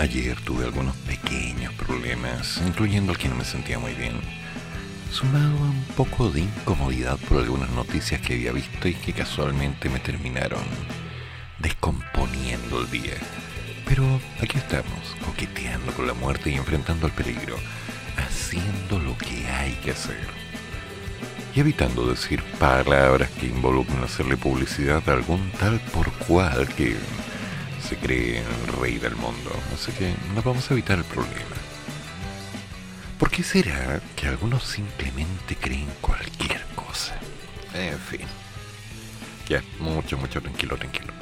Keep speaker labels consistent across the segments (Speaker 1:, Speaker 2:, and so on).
Speaker 1: Ayer tuve algunos pequeños problemas, incluyendo el que no me sentía muy bien, sumado a un poco de incomodidad por algunas noticias que había visto y que casualmente me terminaron descomponiendo el día. Pero aquí estamos, coqueteando con la muerte y enfrentando el peligro, haciendo lo que hay que hacer. Y evitando decir palabras que involucren hacerle publicidad a algún tal por cual que se cree rey del mundo. Así que no vamos a evitar el problema. ¿Por qué será que algunos simplemente creen cualquier cosa? En fin. Ya, mucho, mucho, tranquilo, tranquilo.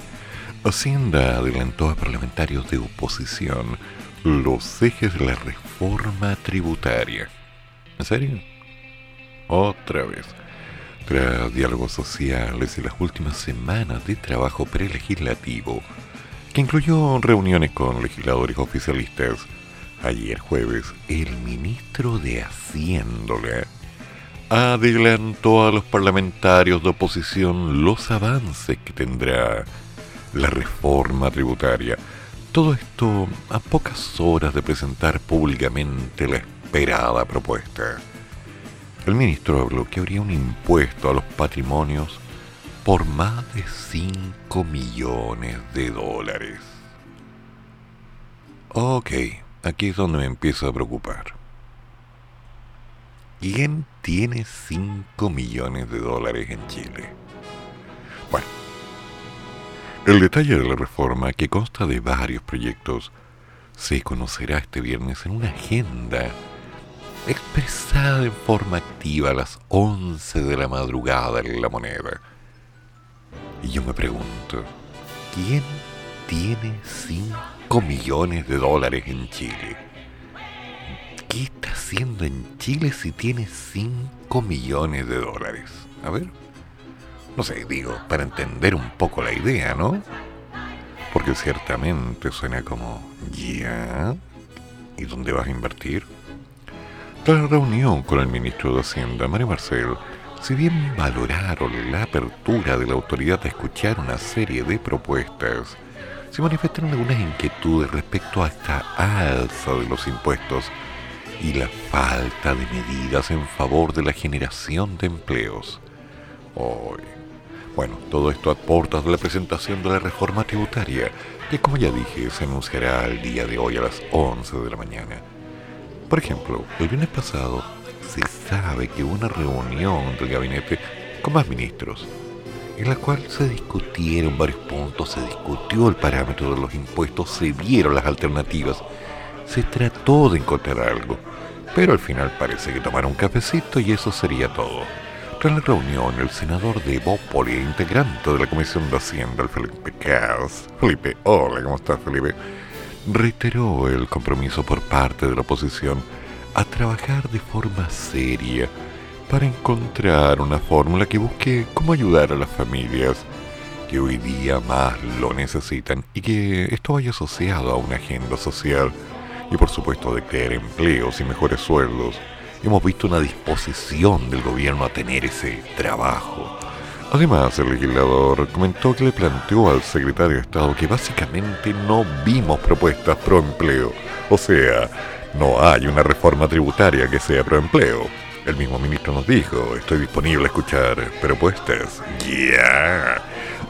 Speaker 1: Hacienda adelantó a parlamentarios de oposición los ejes de la reforma tributaria. ¿En serio? Otra vez. Tras diálogos sociales y las últimas semanas de trabajo prelegislativo, que incluyó reuniones con legisladores oficialistas, ayer jueves el ministro de Hacienda adelantó a los parlamentarios de oposición los avances que tendrá la reforma tributaria. Todo esto a pocas horas de presentar públicamente la esperada propuesta. El ministro habló que habría un impuesto a los patrimonios por más de 5 millones de dólares. Ok, aquí es donde me empiezo a preocupar. ¿Quién tiene 5 millones de dólares en Chile? Bueno, el detalle de la reforma, que consta de varios proyectos, se conocerá este viernes en una agenda expresada en forma activa a las 11 de la madrugada en la moneda. Y yo me pregunto, ¿quién tiene 5 millones de dólares en Chile? ¿Qué está haciendo en Chile si tiene 5 millones de dólares? A ver. No sé, digo, para entender un poco la idea, ¿no? Porque ciertamente suena como, ¿ya? ¿Y dónde vas a invertir? Tras reunión con el ministro de Hacienda, Mario Marcel, si bien valoraron la apertura de la autoridad a escuchar una serie de propuestas, se manifestaron algunas inquietudes respecto a esta alza de los impuestos y la falta de medidas en favor de la generación de empleos. Hoy, bueno, todo esto aporta de la presentación de la reforma tributaria, que como ya dije, se anunciará el día de hoy a las 11 de la mañana. Por ejemplo, el viernes pasado se sabe que hubo una reunión del gabinete con más ministros, en la cual se discutieron varios puntos, se discutió el parámetro de los impuestos, se vieron las alternativas, se trató de encontrar algo, pero al final parece que tomaron un cafecito y eso sería todo. Tras la reunión, el senador de Bópoli e integrante de la Comisión de Hacienda, el Felipe Cas, Felipe, hola, ¿cómo estás, Felipe? Reiteró el compromiso por parte de la oposición a trabajar de forma seria para encontrar una fórmula que busque cómo ayudar a las familias que hoy día más lo necesitan y que esto vaya asociado a una agenda social y por supuesto de crear empleos y mejores sueldos hemos visto una disposición del gobierno a tener ese trabajo. Además, el legislador comentó que le planteó al secretario de Estado que básicamente no vimos propuestas pro empleo. O sea, no hay una reforma tributaria que sea pro empleo. El mismo ministro nos dijo, estoy disponible a escuchar propuestas. Ya.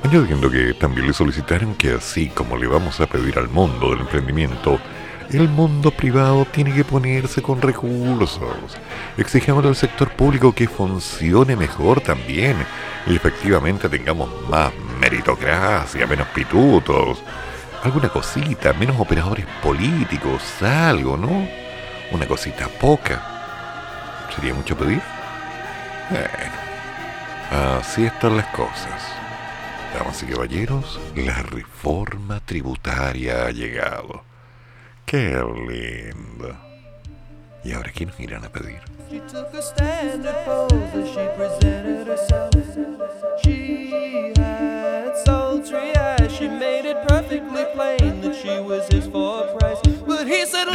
Speaker 1: Añadiendo que también le solicitaron que así como le vamos a pedir al mundo del emprendimiento, el mundo privado tiene que ponerse con recursos. Exijamos al sector público que funcione mejor también y efectivamente tengamos más meritocracia, menos pitutos. Alguna cosita, menos operadores políticos, algo, ¿no? Una cosita poca. ¿Sería mucho pedir? Bueno, así están las cosas.
Speaker 2: Damas y caballeros, la reforma tributaria ha llegado. ¡Qué lindo! ¿Y ahora qué nos irán a pedir? She was his for a price. But he said,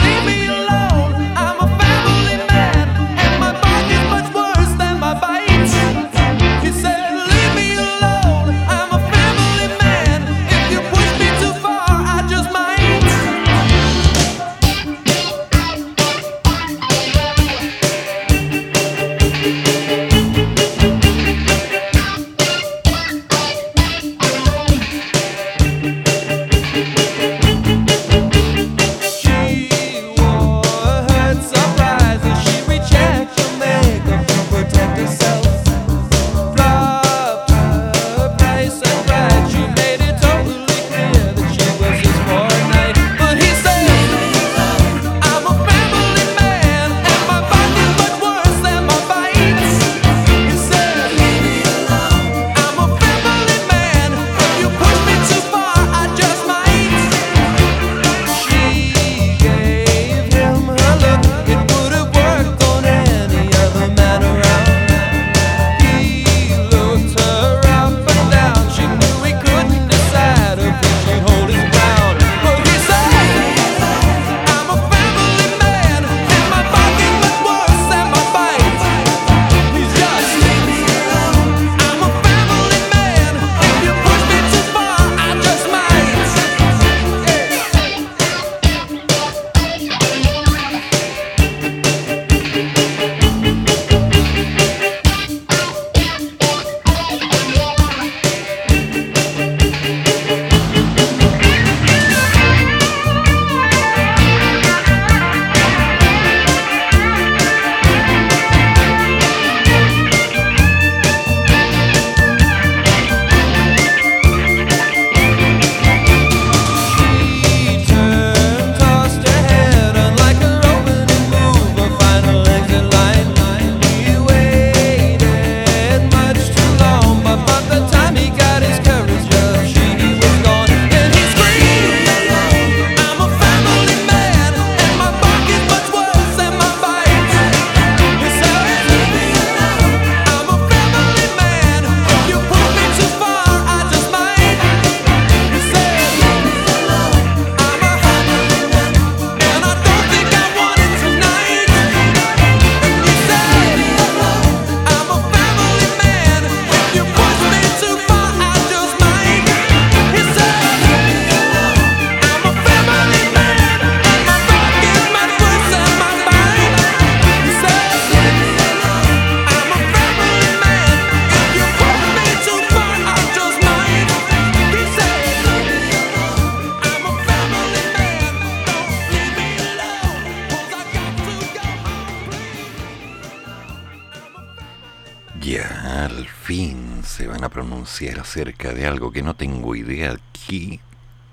Speaker 2: de algo que no tengo idea que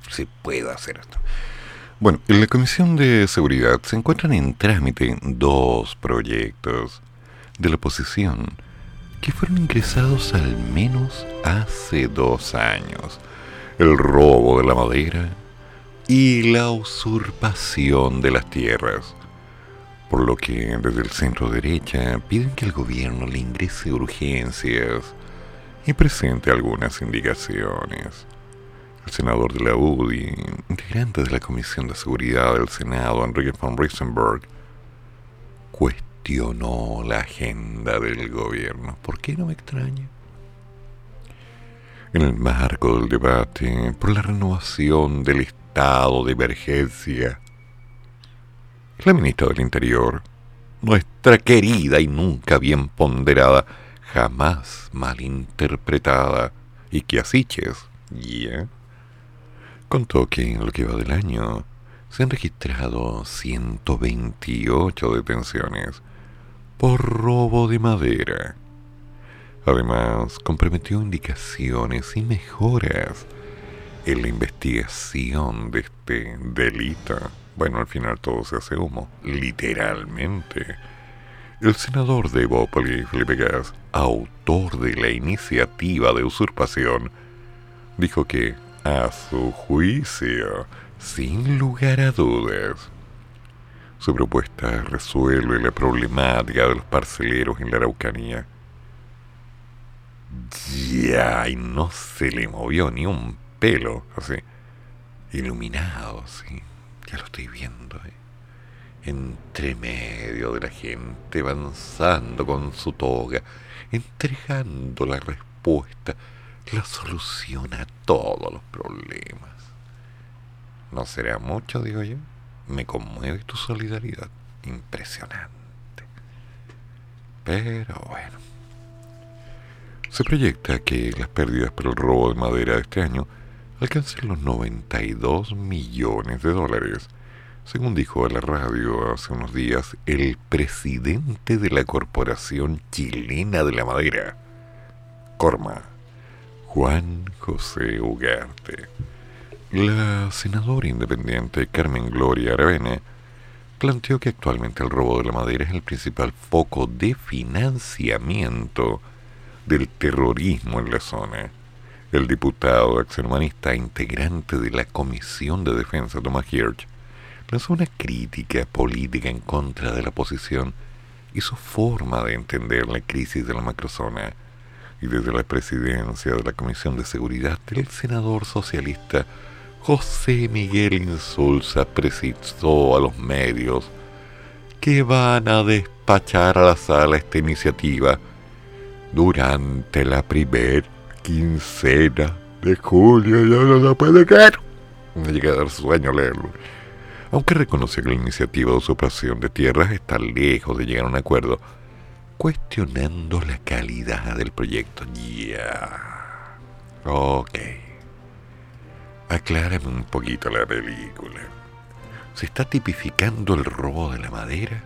Speaker 2: se pueda hacer esto. Bueno, en la Comisión de Seguridad se encuentran en trámite dos proyectos de la oposición que fueron ingresados al menos hace dos años. El robo de la madera y la usurpación de las tierras. Por lo que desde el centro derecha piden que el gobierno le ingrese urgencias y presente algunas indicaciones. El senador de la UDI, integrante de la Comisión de Seguridad del Senado, Enrique von Riesenberg, cuestionó la agenda del gobierno. ¿Por qué no me extraña? En el marco del debate por la renovación del estado de emergencia, la ministra del Interior, nuestra querida y nunca bien ponderada jamás malinterpretada y que Asiches, ya, contó que en lo que va del año se han registrado 128 detenciones por robo de madera. Además, comprometió indicaciones y mejoras en la investigación de este delito. Bueno, al final todo se hace humo, literalmente el senador de Evópolis, Felipe Gas, autor de la iniciativa de usurpación,
Speaker 1: dijo que, a su juicio, sin lugar a dudas, su propuesta resuelve la problemática de los parceleros en la Araucanía. Ya, y no se le movió ni un pelo, así, iluminado, sí, ya lo estoy viendo, ¿eh? Entre medio de la gente avanzando con su toga, entregando la respuesta, la solución a todos los problemas. No será mucho, digo yo. Me conmueve tu solidaridad. Impresionante. Pero bueno. Se proyecta que las pérdidas por el robo de madera de este año alcancen los 92 millones de dólares, según dijo a la radio hace unos días el presidente de la Corporación Chilena de la Madera, Corma, Juan José Ugarte. La senadora independiente Carmen Gloria Aravena planteó que actualmente el robo de la madera es el principal foco de financiamiento del terrorismo en la zona. El diputado exhermanista integrante de la Comisión de Defensa, Thomas Hirsch, lanzó una crítica política en contra de la oposición y su forma de entender la crisis de la macrozona. Y desde la presidencia de la Comisión de Seguridad del senador socialista José Miguel Insulza precisó a los medios que van a despachar a la sala esta iniciativa durante la primer quincena de julio. Ya no la puede creer. Me llega a dar sueño leerlo. Aunque reconoce que la iniciativa de usurpación de tierras está lejos de llegar a un acuerdo, cuestionando la calidad del proyecto. Ya. Ok. Aclárame un poquito la película. ¿Se está tipificando el robo de la madera?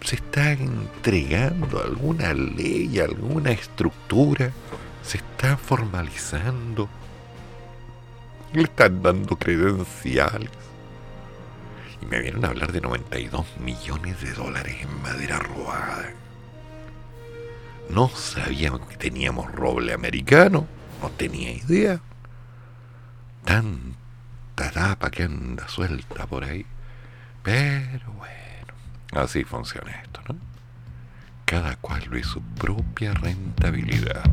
Speaker 1: ¿Se está entregando alguna ley, alguna estructura? ¿Se está formalizando? ¿Le están dando credenciales? Y me vienen a hablar de 92 millones de dólares en madera robada. No sabíamos que teníamos roble americano. No tenía idea tanta tapa que anda suelta por ahí. Pero bueno, así funciona esto, ¿no? Cada cual ve su propia rentabilidad.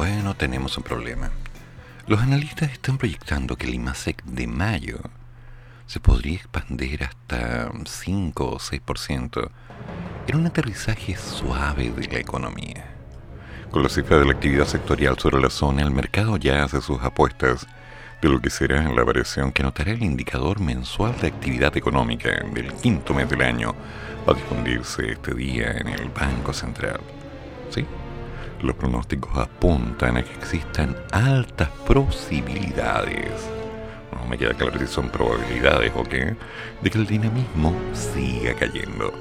Speaker 1: Bueno, tenemos un problema. Los analistas están proyectando que el IMASEC de mayo se podría expandir hasta 5 o 6% en un aterrizaje suave de la economía. Con la cifra de la actividad sectorial sobre la zona, el mercado ya hace sus apuestas de lo que será la variación que notará el indicador mensual de actividad económica del quinto mes del año a difundirse este día en el Banco Central. ¿Sí? Los pronósticos apuntan a que existan altas posibilidades, no me queda claro si son probabilidades o qué, de que el dinamismo siga cayendo.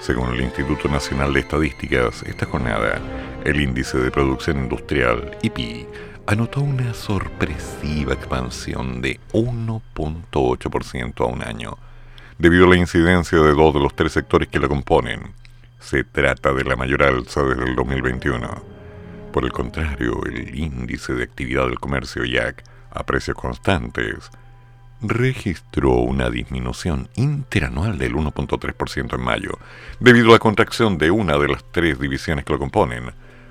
Speaker 1: Según el Instituto Nacional de Estadísticas, esta jornada, el índice de producción industrial, IPI, anotó una sorpresiva expansión de 1.8% a un año, debido a la incidencia de dos de los tres sectores que la componen. Se trata de la mayor alza desde el 2021. Por el contrario, el índice de actividad del comercio IAC a precios constantes registró una disminución interanual del 1.3% en mayo, debido a la contracción de una de las tres divisiones que lo componen,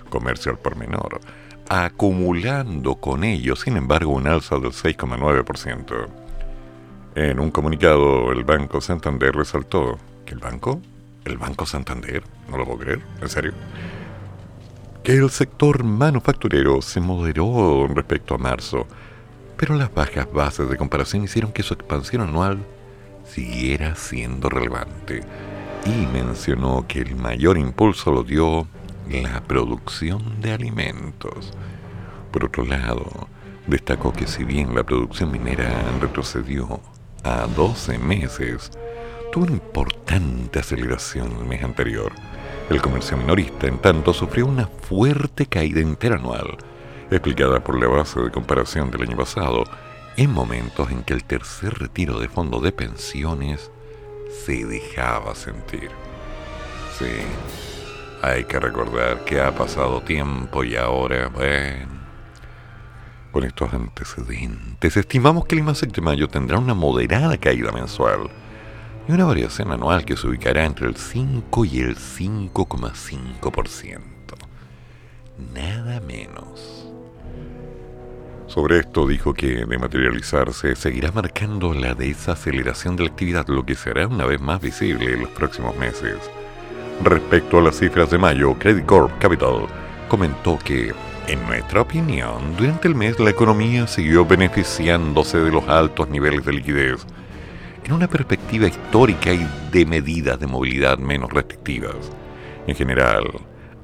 Speaker 1: comercio al por menor, acumulando con ello, sin embargo, un alza del 6,9%. En un comunicado, el Banco Santander resaltó que el banco, el Banco Santander, no lo puedo creer, en serio, que el sector manufacturero se moderó respecto a marzo, pero las bajas bases de comparación hicieron que su expansión anual siguiera siendo relevante y mencionó que el mayor impulso lo dio la producción de alimentos. Por otro lado, destacó que si bien la producción minera retrocedió a 12 meses, tuvo una importante aceleración el mes anterior el comercio minorista, en tanto, sufrió una fuerte caída interanual, explicada por la base de comparación del año pasado, en momentos en que el tercer retiro de fondos de pensiones se dejaba sentir. Sí, hay que recordar que ha pasado tiempo y ahora, bueno, con estos antecedentes, estimamos que el IMASEC de mayo tendrá una moderada caída mensual y una variación anual que se ubicará entre el 5 y el 5,5%. Nada menos. Sobre esto dijo que de materializarse seguirá marcando la desaceleración de la actividad, lo que será una vez más visible en los próximos meses. Respecto a las cifras de mayo, Credit Corp Capital comentó que, en nuestra opinión, durante el mes la economía siguió beneficiándose de los altos niveles de liquidez en una perspectiva histórica y de medidas de movilidad menos restrictivas. En general,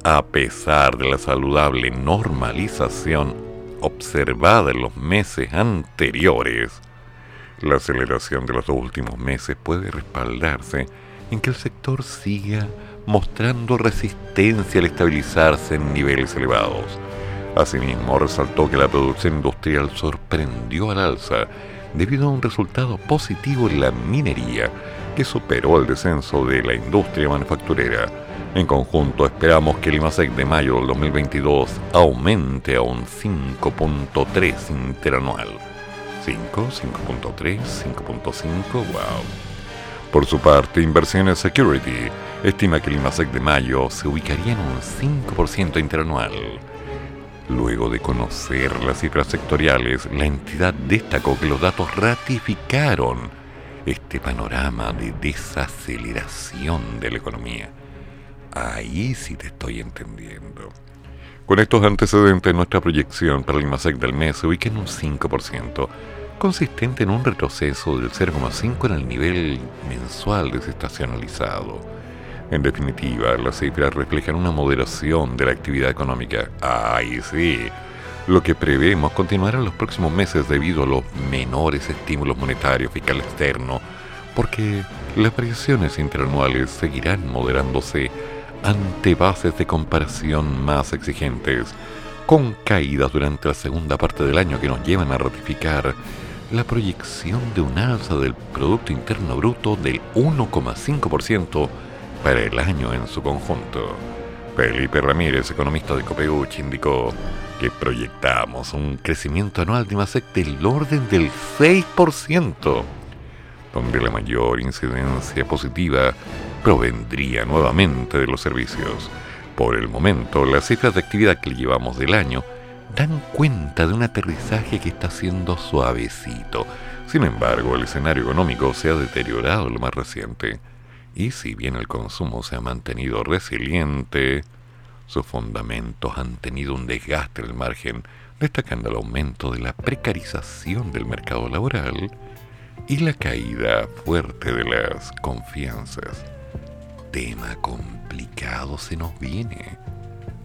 Speaker 1: a pesar de la saludable normalización observada en los meses anteriores, la aceleración de los dos últimos meses puede respaldarse en que el sector siga mostrando resistencia al estabilizarse en niveles elevados. Asimismo, resaltó que la producción industrial sorprendió al alza debido a un resultado positivo en la minería que superó el descenso de la industria manufacturera. En conjunto esperamos que el IMASEC de mayo del 2022 aumente a un 5.3 interanual. 5, 5.3, 5.5, wow. Por su parte, Inversiones Security estima que el IMASEC de mayo se ubicaría en un 5% interanual. Luego de conocer las cifras sectoriales, la entidad destacó que los datos ratificaron este panorama de desaceleración de la economía. Ahí sí te estoy entendiendo. Con estos antecedentes, nuestra proyección para el IMASEC del mes se ubica en un 5%, consistente en un retroceso del 0,5 en el nivel mensual desestacionalizado en definitiva, las cifras reflejan una moderación de la actividad económica. ¡Ay, sí! Lo que prevemos continuará en los próximos meses debido a los menores estímulos monetarios fiscal externo, porque las variaciones interanuales seguirán moderándose ante bases de comparación más exigentes, con caídas durante la segunda parte del año que nos llevan a ratificar la proyección de un alza del Producto Interno Bruto del 1,5% para el año en su conjunto. Felipe Ramírez, economista de Copeuch, indicó que proyectamos un crecimiento anual de IMASEC del orden del 6%, donde la mayor incidencia positiva provendría nuevamente de los servicios. Por el momento, las cifras de actividad que llevamos del año dan cuenta de un aterrizaje que está siendo suavecito. Sin embargo, el escenario económico se ha deteriorado lo más reciente. Y si bien el consumo se ha mantenido resiliente, sus fundamentos han tenido un desgaste en el margen, destacando el aumento de la precarización del mercado laboral y la caída fuerte de las confianzas. Tema complicado se nos viene.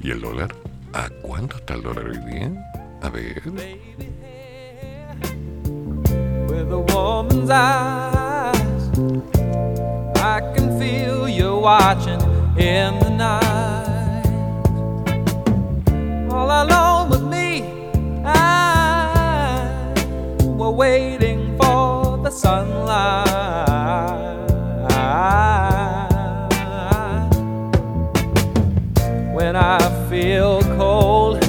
Speaker 1: ¿Y el dólar? ¿A cuánto está el dólar hoy día? A ver. I can feel you watching in the night. All alone with me, I we're waiting for the sunlight. When I feel cold,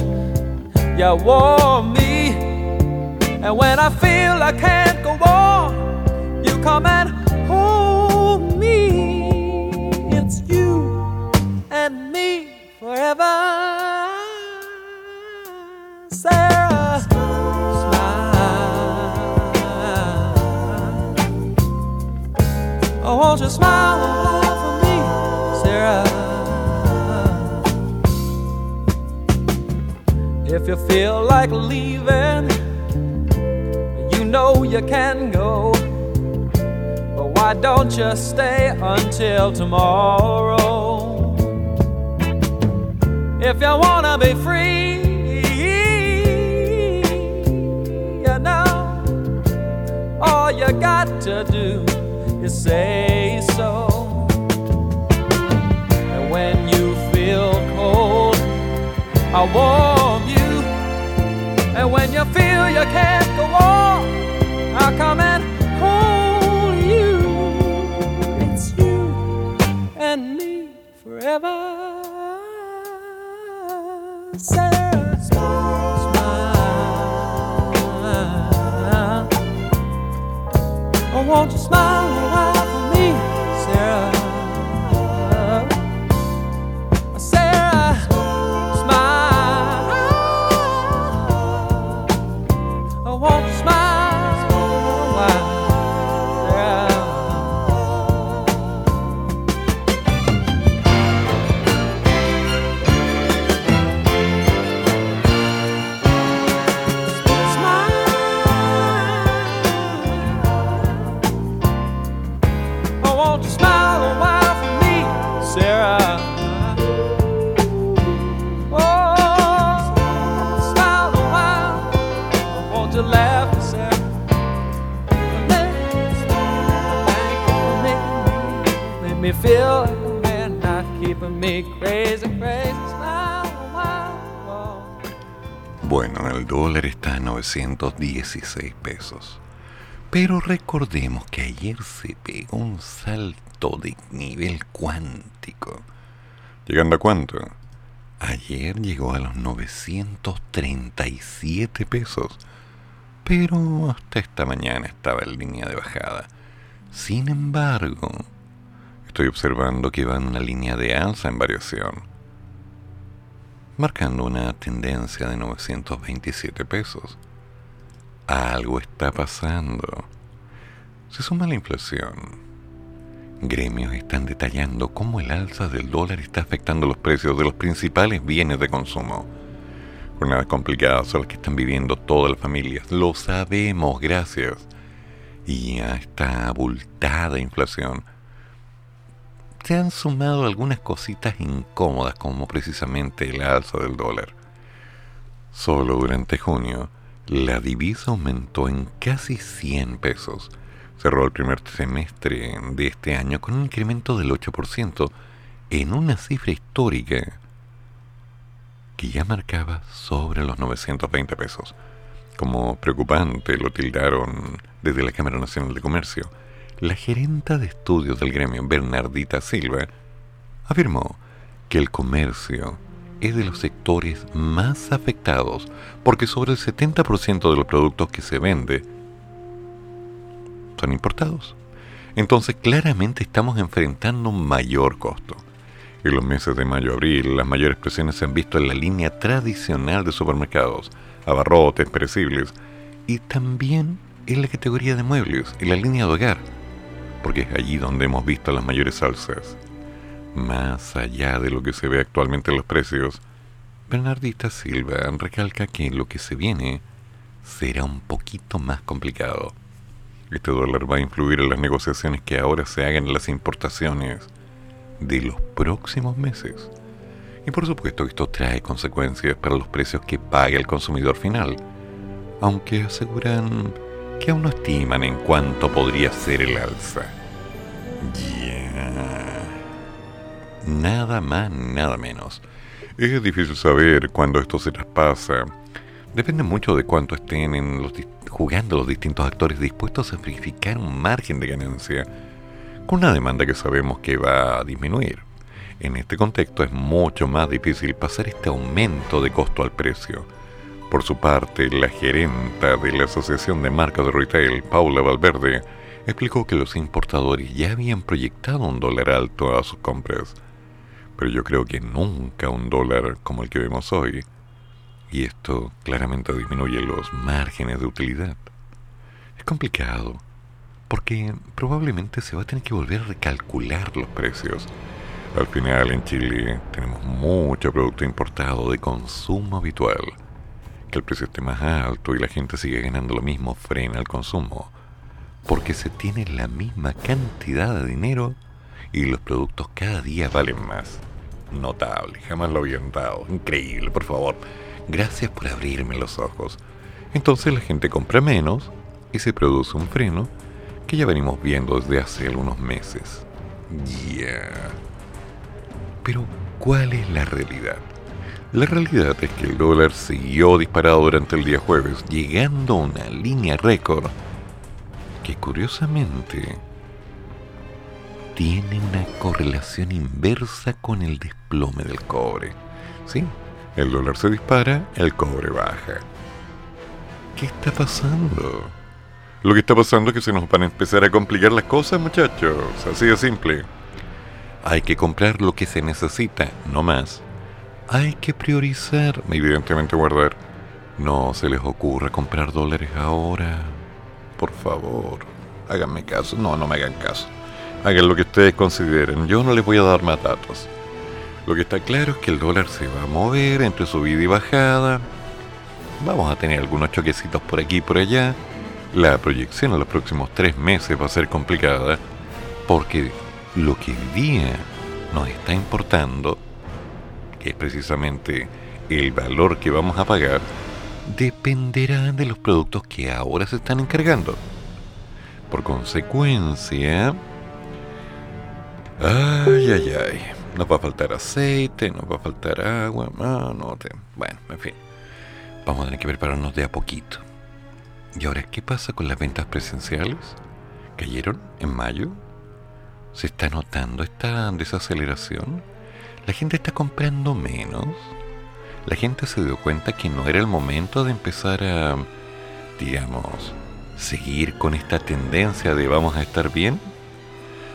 Speaker 1: you warm me. And when I feel I can't go on, you come and smile for me, Sarah? If you feel like leaving, you know you can go. But why don't you stay until tomorrow? If you wanna be free, you know, all you got to do is say so. And when you feel cold, I warm you. And when you feel you can't go on, I'll come and hold you. It's you and me forever. Smile. Oh, won't Bueno, el dólar está a 916 pesos. Pero recordemos que ayer se pegó un salto de nivel cuántico. ¿Llegando a cuánto? Ayer llegó a los 937 pesos. Pero hasta esta mañana estaba en línea de bajada. Sin embargo, estoy observando que va en una línea de alza en variación, marcando una tendencia de 927 pesos. Algo está pasando. Se suma la inflación. Gremios están detallando cómo el alza del dólar está afectando los precios de los principales bienes de consumo. Jornadas complicadas son las que están viviendo todas las familias. Lo sabemos, gracias. Y a esta abultada inflación se han sumado algunas cositas incómodas como precisamente el alza del dólar. Solo durante junio, la divisa aumentó en casi 100 pesos. Cerró el primer semestre de este año con un incremento del 8% en una cifra histórica que ya marcaba sobre los 920 pesos. Como preocupante lo tildaron desde la Cámara Nacional de Comercio la gerenta de estudios del gremio, Bernardita Silva, afirmó que el comercio es de los sectores más afectados porque sobre el 70% de los productos que se vende son importados. Entonces claramente estamos enfrentando un mayor costo. En los meses de mayo-abril, las mayores presiones se han visto en la línea tradicional de supermercados, abarrotes, perecibles, y también en la categoría de muebles, en la línea de hogar, porque es allí donde hemos visto las mayores alzas. Más allá de lo que se ve actualmente en los precios, Bernardita Silva recalca que lo que se viene será un poquito más complicado. Este dólar va a influir en las negociaciones que ahora se hagan en las importaciones de los próximos meses. Y por supuesto que esto trae consecuencias para los precios que paga el consumidor final, aunque aseguran que aún no estiman en cuánto podría ser el alza. Ya. Nada más, nada menos. Es difícil saber cuándo esto se traspasa. Depende mucho de cuánto estén en los jugando los distintos actores dispuestos a verificar un margen de ganancia con una demanda que sabemos que va a disminuir. En este contexto es mucho más difícil pasar este aumento de costo al precio. Por su parte, la gerenta de la Asociación de Marcas de Retail, Paula Valverde, explicó que los importadores ya habían proyectado un dólar alto a sus compras pero yo creo que nunca un dólar como el que vemos hoy, y esto claramente disminuye los márgenes de utilidad. Es complicado, porque probablemente se va a tener que volver a recalcular los precios. Al final en Chile tenemos mucho producto importado de consumo habitual. Que el precio esté más alto y la gente siga ganando lo mismo frena el consumo, porque se tiene la misma cantidad de dinero y los productos cada día valen más. Notable, jamás lo había notado. Increíble, por favor. Gracias por abrirme los ojos. Entonces la gente compra menos y se produce un freno que ya venimos viendo desde hace algunos meses. Ya. Pero, ¿cuál es la realidad? La realidad es que el dólar siguió disparado durante el día jueves, llegando a una línea récord que curiosamente tiene una correlación inversa con el desplome del cobre. ¿Sí? El dólar se dispara, el cobre baja. ¿Qué está pasando? Lo que está pasando es que se nos van a empezar a complicar las cosas, muchachos. Así de simple. Hay que comprar lo que se necesita, no más. Hay que priorizar, evidentemente guardar. No se les ocurra comprar dólares ahora. Por favor, háganme caso. No, no me hagan caso hagan lo que ustedes consideren. Yo no les voy a dar más datos. Lo que está claro es que el dólar se va a mover entre subida y bajada. Vamos a tener algunos choquecitos por aquí y por allá. La proyección en los próximos tres meses va a ser complicada porque lo que el día nos está importando, que es precisamente el valor que vamos a pagar, dependerá de los productos que ahora se están encargando. Por consecuencia, Ay, ay, ay. Nos va a faltar aceite, nos va a faltar agua. No, te... Bueno, en fin. Vamos a tener que prepararnos de a poquito. ¿Y ahora qué pasa con las ventas presenciales? ¿Cayeron en mayo? ¿Se está notando esta desaceleración? ¿La gente está comprando menos? ¿La gente se dio cuenta que no era el momento de empezar a, digamos, seguir con esta tendencia de vamos a estar bien?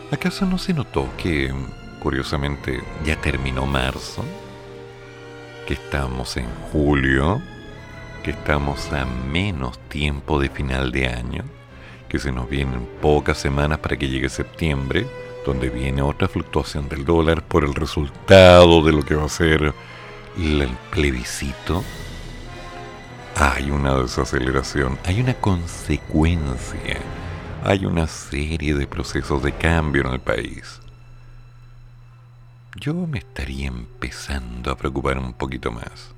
Speaker 1: ¿Acaso no se notó que, curiosamente, ya terminó marzo? Que estamos en julio, que estamos a menos tiempo de final de año, que se nos vienen pocas semanas para que llegue septiembre, donde viene otra fluctuación del dólar por el resultado de lo que va a ser el plebiscito. Hay una desaceleración, hay una consecuencia hay una serie de procesos de cambio en el país. Yo me estaría empezando a preocupar un poquito más,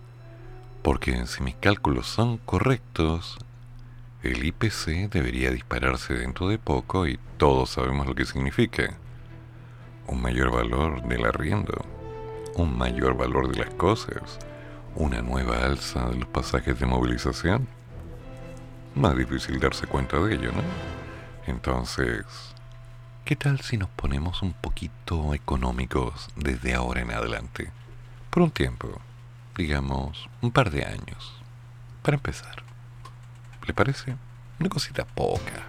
Speaker 1: porque si mis cálculos son correctos, el IPC debería dispararse dentro de poco y todos sabemos lo que significa. Un mayor valor del arriendo, un mayor valor de las cosas, una nueva alza de los pasajes de movilización. Más difícil darse cuenta de ello, ¿no? Entonces, ¿qué tal si nos ponemos un poquito económicos desde ahora en adelante? Por un tiempo, digamos, un par de años, para empezar. ¿Le parece? Una cosita poca.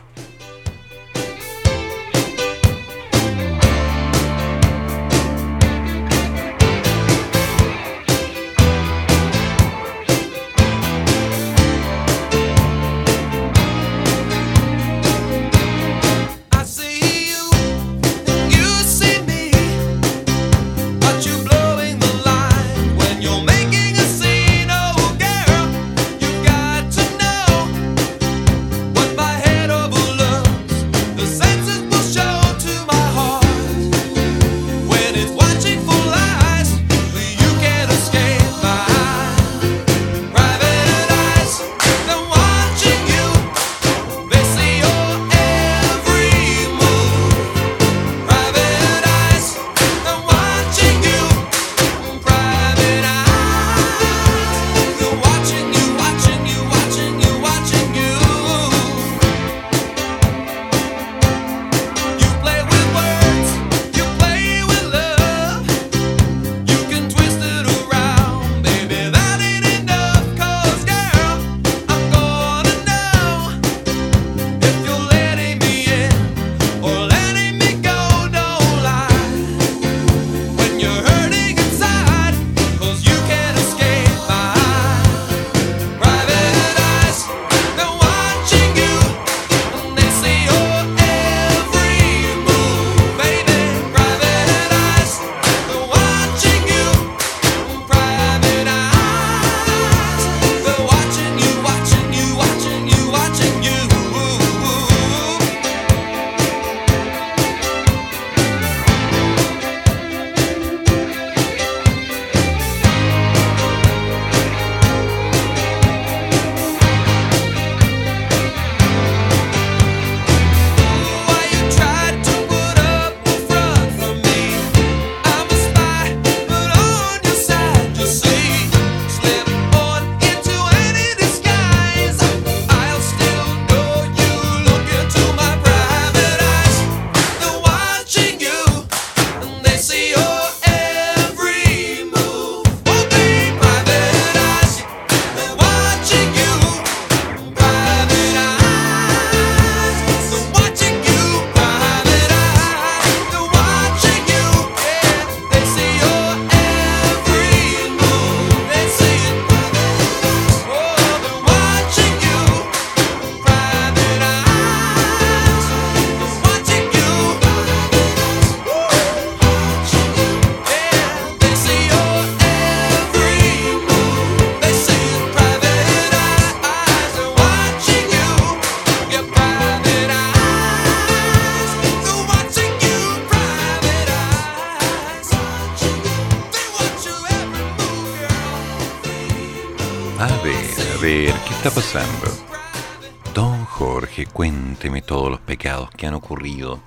Speaker 1: Ocurrido.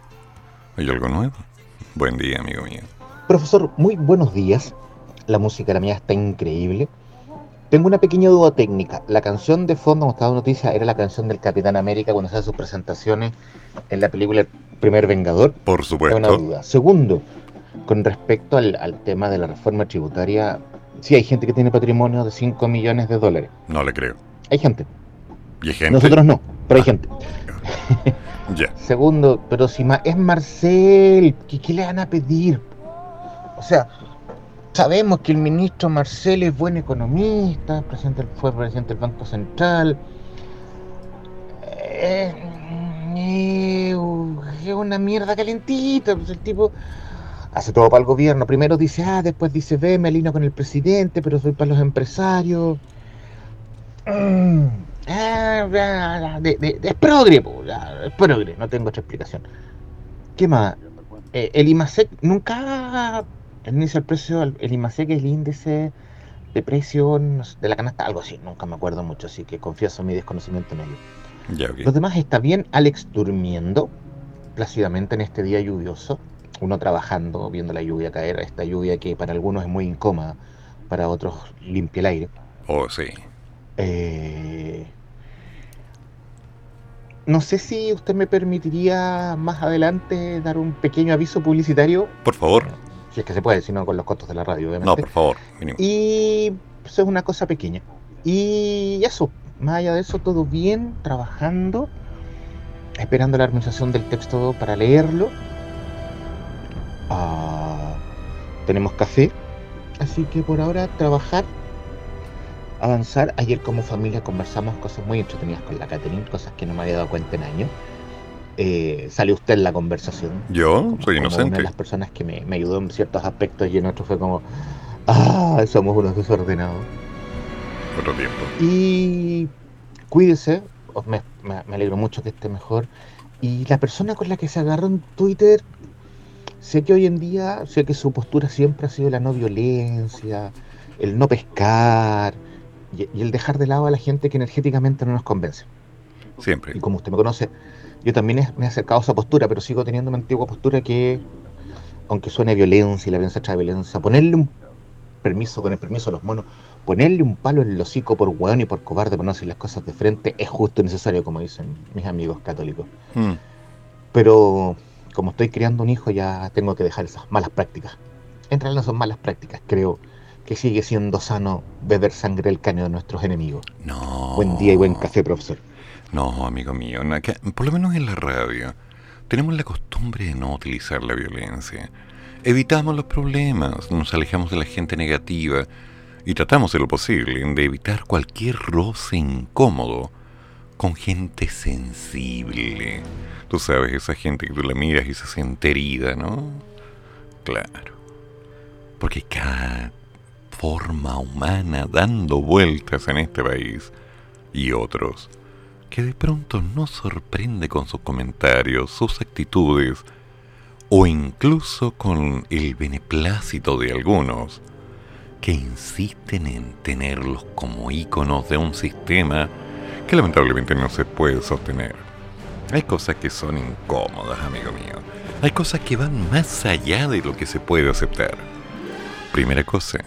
Speaker 1: ¿Hay algo nuevo? Buen día, amigo mío.
Speaker 3: Profesor, muy buenos días. La música la mía está increíble. Tengo una pequeña duda técnica. La canción de fondo, como estaba noticia, era la canción del Capitán América cuando hace sus presentaciones en la película El Primer Vengador.
Speaker 1: Por supuesto.
Speaker 3: Es una duda. Segundo, con respecto al, al tema de la reforma tributaria, sí hay gente que tiene patrimonio de 5 millones de dólares.
Speaker 1: No le creo.
Speaker 3: Hay gente.
Speaker 1: ¿Y hay gente?
Speaker 3: Nosotros no, pero hay gente. Segundo, pero si es Marcel, ¿qué, le van a pedir? O sea, sabemos que el ministro Marcel es buen economista, presidente, fue presidente del Banco Central. Eh, eh, es una mierda calentita, pues el tipo hace todo para el gobierno. Primero dice A, después dice B, me alineo con el presidente, pero soy para los empresarios. Ah, ah, de- de- de- es progre, po, es progre, no tengo otra explicación. ¿Qué más? Eh, el IMASEC nunca el precio, el, IMASEC es el índice de precio de la canasta, algo así, nunca me acuerdo mucho, así que confieso mi desconocimiento en ello.
Speaker 1: Ya.
Speaker 3: Los demás está bien Alex durmiendo plácidamente en este día lluvioso, uno trabajando, viendo la lluvia caer, esta lluvia que para algunos es muy incómoda, para otros limpia el aire.
Speaker 1: Oh, sí.
Speaker 3: Eh, no sé si usted me permitiría más adelante dar un pequeño aviso publicitario,
Speaker 1: Por favor.
Speaker 3: si es que se puede, si no con los costos de la radio, obviamente.
Speaker 1: No, por favor. mínimo.
Speaker 3: Y eso es una cosa pequeña. Y eso, más allá de eso, todo bien, trabajando, esperando la armonización del texto para leerlo. Ah, tenemos café, así que por ahora trabajar, avanzar. Ayer como familia conversamos cosas muy entretenidas con la Catherine, cosas que no me había dado cuenta en años. Eh, sale usted en la conversación.
Speaker 1: Yo
Speaker 3: como-
Speaker 1: soy
Speaker 3: como Una
Speaker 1: inocente.
Speaker 3: de las personas que me, me ayudó en ciertos aspectos y en otros fue como, ah, somos unos desordenados.
Speaker 1: Otro tiempo.
Speaker 3: Y cuídese, os- me, me- me alegro mucho que esté mejor. Y la persona con la que se agarró en Twitter, sé que hoy en día, sé que su postura siempre ha sido la no violencia, el no pescar y, y el dejar de lado a la gente que energéticamente no nos convence.
Speaker 1: Siempre.
Speaker 3: Y como usted me conoce, yo también he- me he acercado a esa postura, pero sigo teniendo una antigua postura que, aunque suene violencia y la violencia trae violencia, ponerle un permiso, con el permiso de los monos, ponerle un palo en el hocico por hueón y por cobarde por no decir las cosas de frente es justo y necesario, como dicen mis amigos católicos.
Speaker 1: Mm.
Speaker 3: Pero como estoy criando un hijo, ya tengo que dejar esas malas prácticas. En realidad no son malas prácticas, creo que sigue siendo sano beber sangre del caño de nuestros enemigos.
Speaker 1: No.
Speaker 3: Buen día y buen café, profesor.
Speaker 1: No, amigo mío, por lo menos en la radio, tenemos la costumbre de no utilizar la violencia. Evitamos los problemas, nos alejamos de la gente negativa y tratamos de lo posible de evitar cualquier roce incómodo con gente sensible. Tú sabes, esa gente que tú la miras y se siente herida, ¿no? Claro. Porque cada forma humana dando vueltas en este país y otros que de pronto nos sorprende con sus comentarios, sus actitudes o incluso con el beneplácito de algunos que insisten en tenerlos como íconos de un sistema que lamentablemente no se puede sostener. Hay cosas que son incómodas, amigo mío. Hay cosas que van más allá de lo que se puede aceptar. Primera cosa,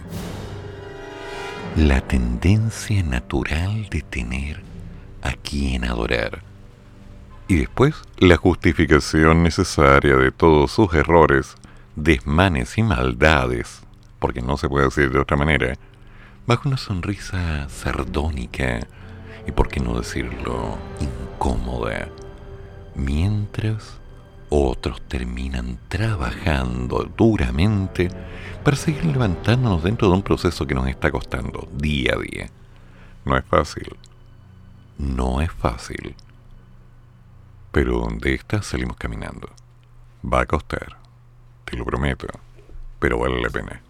Speaker 1: la tendencia natural de tener a quien adorar. Y después, la justificación necesaria de todos sus errores, desmanes y maldades, porque no se puede decir de otra manera, bajo una sonrisa sardónica y, por qué no decirlo, incómoda, mientras otros terminan trabajando duramente para seguir levantándonos dentro de un proceso que nos está costando día a día. No es fácil. No es fácil. Pero de esta salimos caminando. Va a costar. Te lo prometo. Pero vale la pena.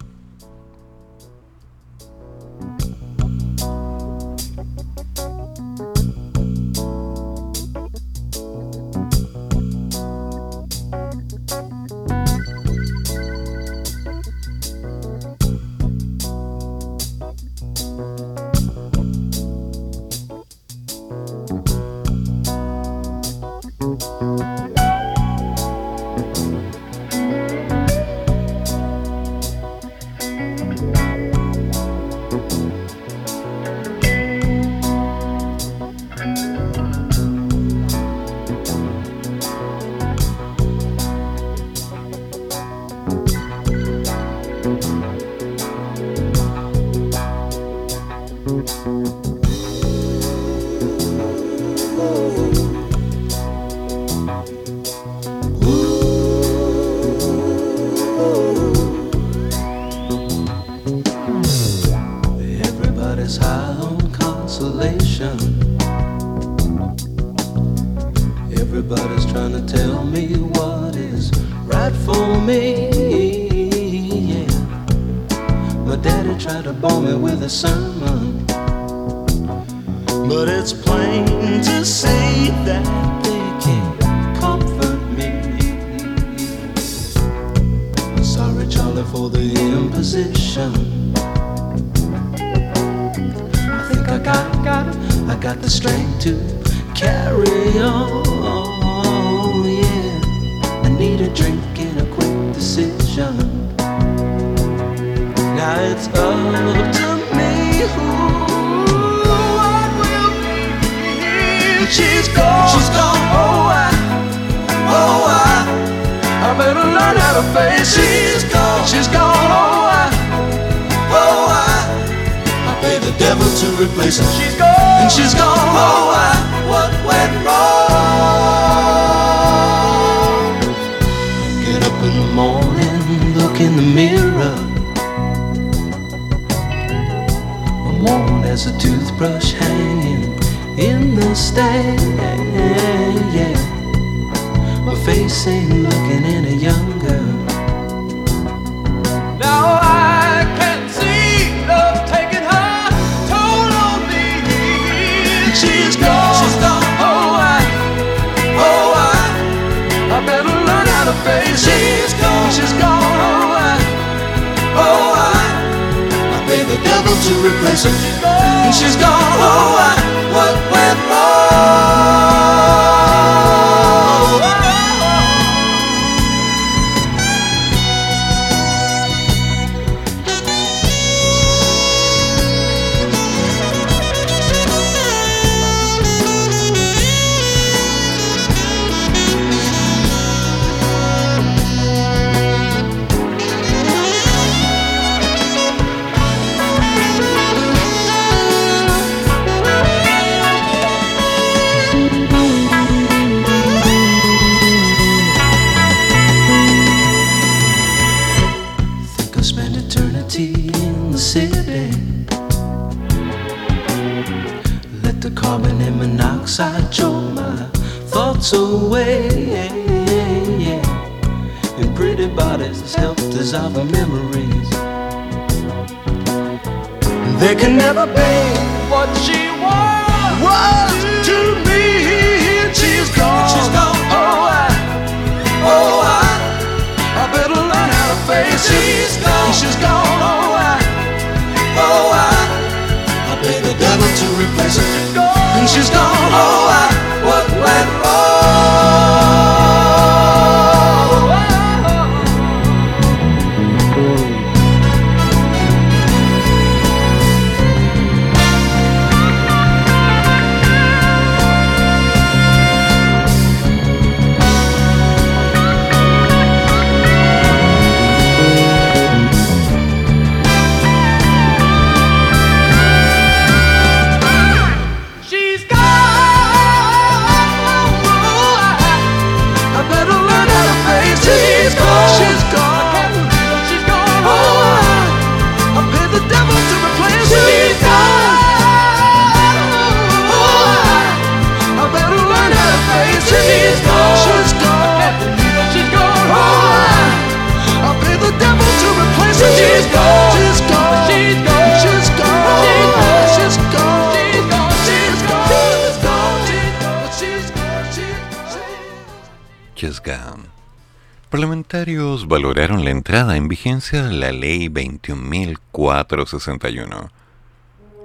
Speaker 1: La Ley 21.461,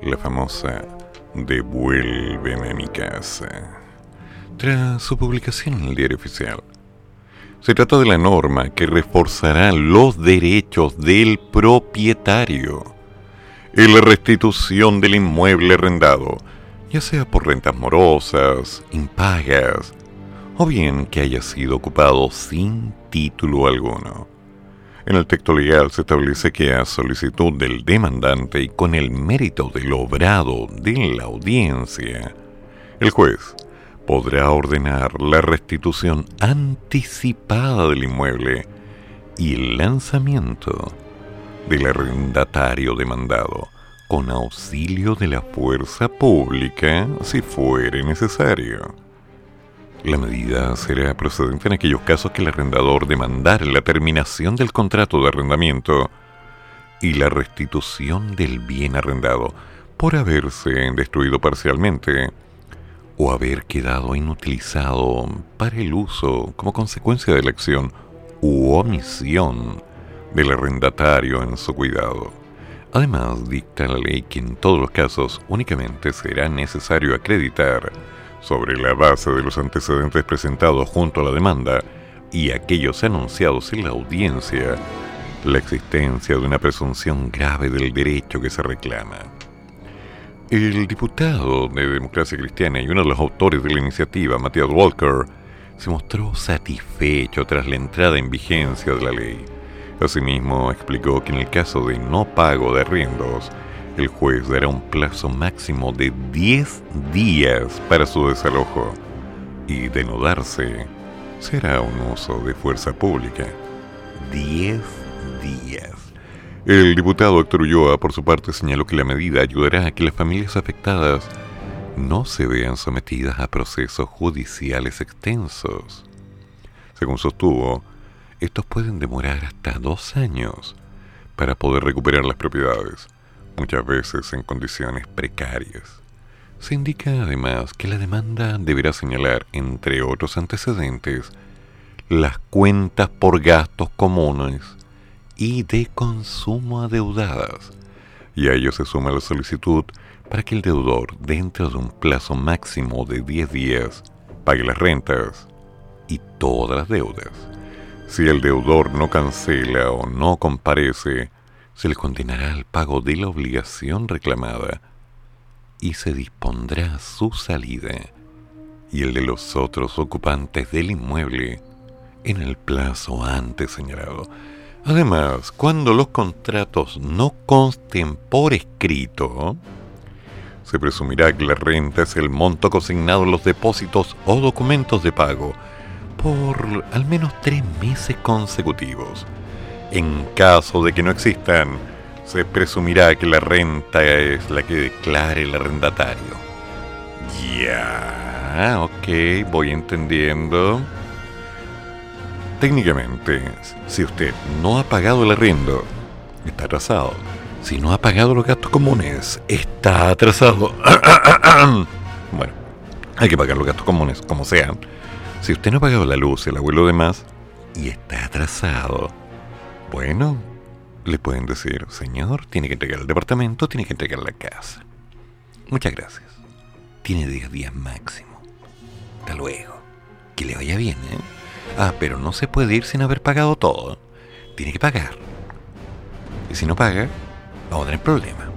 Speaker 1: la famosa Devuélveme a mi casa, tras su publicación en el diario oficial. Se trata de la norma que reforzará los derechos del propietario en la restitución del inmueble arrendado, ya sea por rentas morosas, impagas, o bien que haya sido ocupado sin título alguno. En el texto legal se establece que a solicitud del demandante y con el mérito del obrado de la audiencia, el juez podrá ordenar la restitución anticipada del inmueble y el lanzamiento del arrendatario demandado con auxilio de la fuerza pública si fuere necesario. La medida será procedente en aquellos casos que el arrendador demandara la terminación del contrato de arrendamiento y la restitución del bien arrendado por haberse destruido parcialmente o haber quedado inutilizado para el uso como consecuencia de la acción u omisión del arrendatario en su cuidado. Además, dicta la ley que en todos los casos únicamente será necesario acreditar sobre la base de los antecedentes presentados junto a la demanda y aquellos anunciados en la audiencia, la existencia de una presunción grave del derecho que se reclama. El diputado de Democracia Cristiana y uno de los autores de la iniciativa, Matías Walker, se mostró satisfecho tras la entrada en vigencia de la ley. Asimismo, explicó que en el caso de no pago de arriendos, el juez dará un plazo máximo de 10 días para su desalojo y de no darse, será un uso de fuerza pública. 10 días. El diputado Héctor Ulloa, por su parte, señaló que la medida ayudará a que las familias afectadas no se vean sometidas a procesos judiciales extensos. Según sostuvo, estos pueden demorar hasta dos años para poder recuperar las propiedades muchas veces en condiciones precarias. Se indica además que la demanda deberá señalar, entre otros antecedentes, las cuentas por gastos comunes y de consumo adeudadas, y a ello se suma la solicitud para que el deudor, dentro de un plazo máximo de 10 días, pague las rentas y todas las deudas. Si el deudor no cancela o no comparece, se le condenará al pago de la obligación reclamada y se dispondrá su salida y el de los otros ocupantes del inmueble en el plazo antes señalado. Además, cuando los contratos no consten por escrito, se presumirá que la renta es el monto consignado en los depósitos o documentos de pago por al menos tres meses consecutivos en caso de que no existan, se presumirá que la renta es la que declare el arrendatario. Ya, ok, voy entendiendo. Técnicamente, si usted no ha pagado el arriendo, está atrasado. Si no ha pagado los gastos comunes, está atrasado. bueno, hay que pagar los gastos comunes, como sean. Si usted no ha pagado la luz, el abuelo de más, y está atrasado, bueno, le pueden decir, señor, tiene que entregar el departamento, tiene que entregar la casa. Muchas gracias. Tiene 10 días máximo. Hasta luego. Que le vaya bien, ¿eh? Ah, pero no se puede ir sin haber pagado todo. Tiene que pagar. Y si no paga, vamos a tener problemas.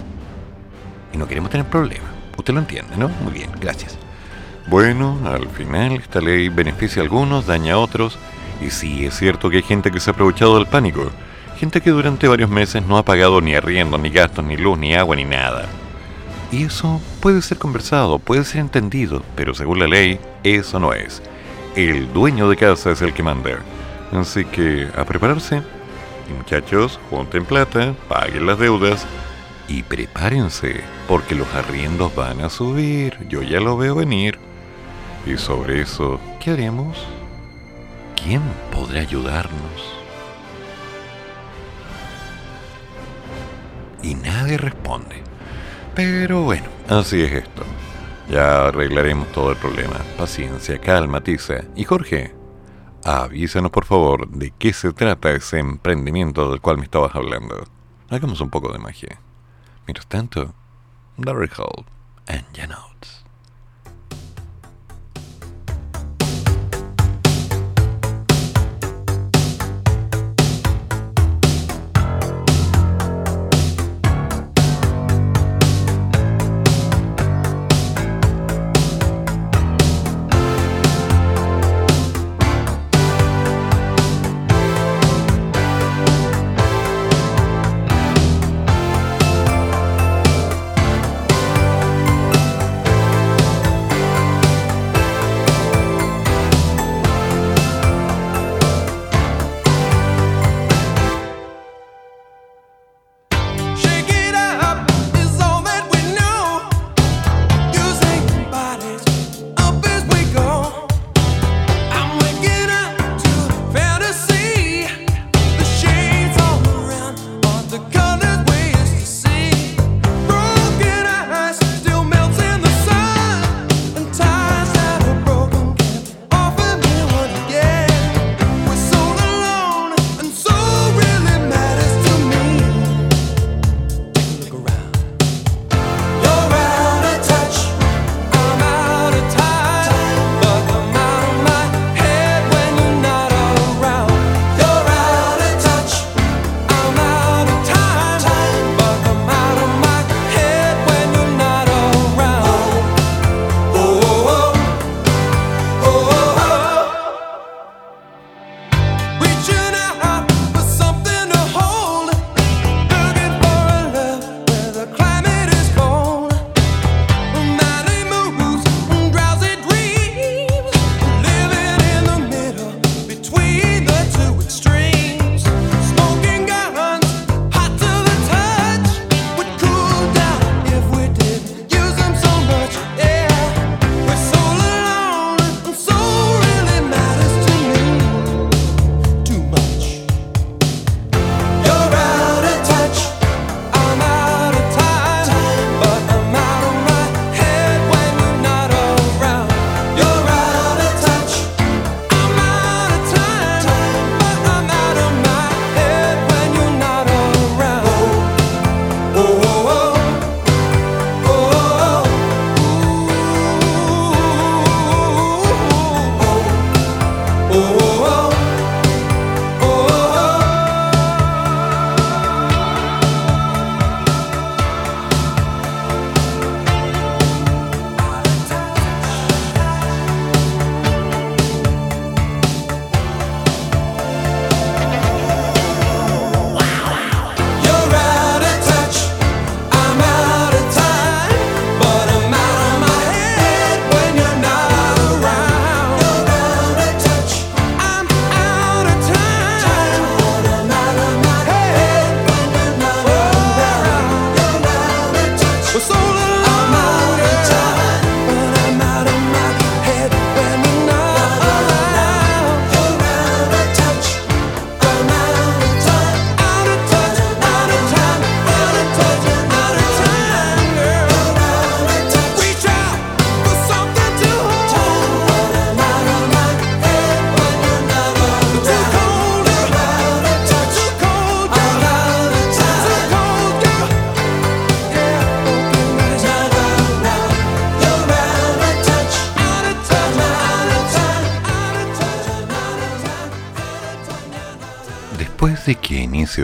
Speaker 1: Y no queremos tener problemas. Usted lo entiende, ¿no? Muy bien, gracias. Bueno, al final esta ley beneficia a algunos, daña a otros y sí, es cierto que hay gente que se ha aprovechado del pánico. Gente que durante varios meses no ha pagado ni arriendo, ni gastos, ni luz, ni agua, ni nada. Y eso puede ser conversado, puede ser entendido, pero según la ley, eso no es. El dueño de casa es el que manda. Así que a prepararse. Y muchachos, junten plata, paguen las deudas y prepárense, porque los arriendos van a subir. Yo ya lo veo venir. Y sobre eso, ¿qué haremos? ¿Quién podrá ayudarnos? Y nadie responde. Pero bueno, así es esto. Ya arreglaremos todo el problema. Paciencia, calma, Tiza. Y Jorge, avísanos por favor de qué se trata ese emprendimiento del cual me estabas hablando. Hagamos un poco de magia. Mientras tanto, Darry Hall and Notes.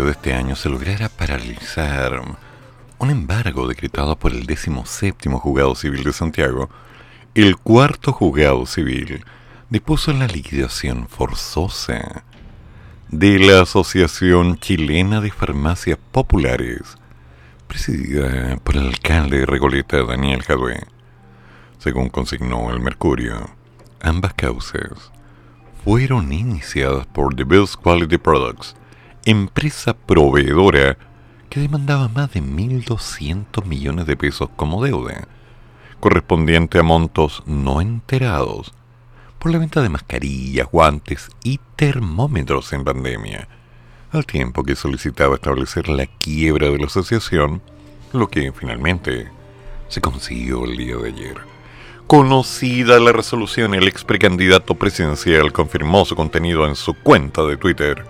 Speaker 1: De este año se lograra paralizar un embargo decretado por el 17 Juzgado Civil de Santiago, el cuarto juzgado civil dispuso la liquidación forzosa de la Asociación Chilena de Farmacias Populares, presidida por el alcalde de Daniel Jadue. Según consignó el Mercurio, ambas causas fueron iniciadas por The Best Quality Products, empresa proveedora que demandaba más de 1.200 millones de pesos como deuda, correspondiente a montos no enterados por la venta de mascarillas, guantes y termómetros en pandemia, al tiempo que solicitaba establecer la quiebra de la asociación, lo que finalmente se consiguió el día de ayer. Conocida la resolución, el ex precandidato presidencial confirmó su contenido en su cuenta de Twitter,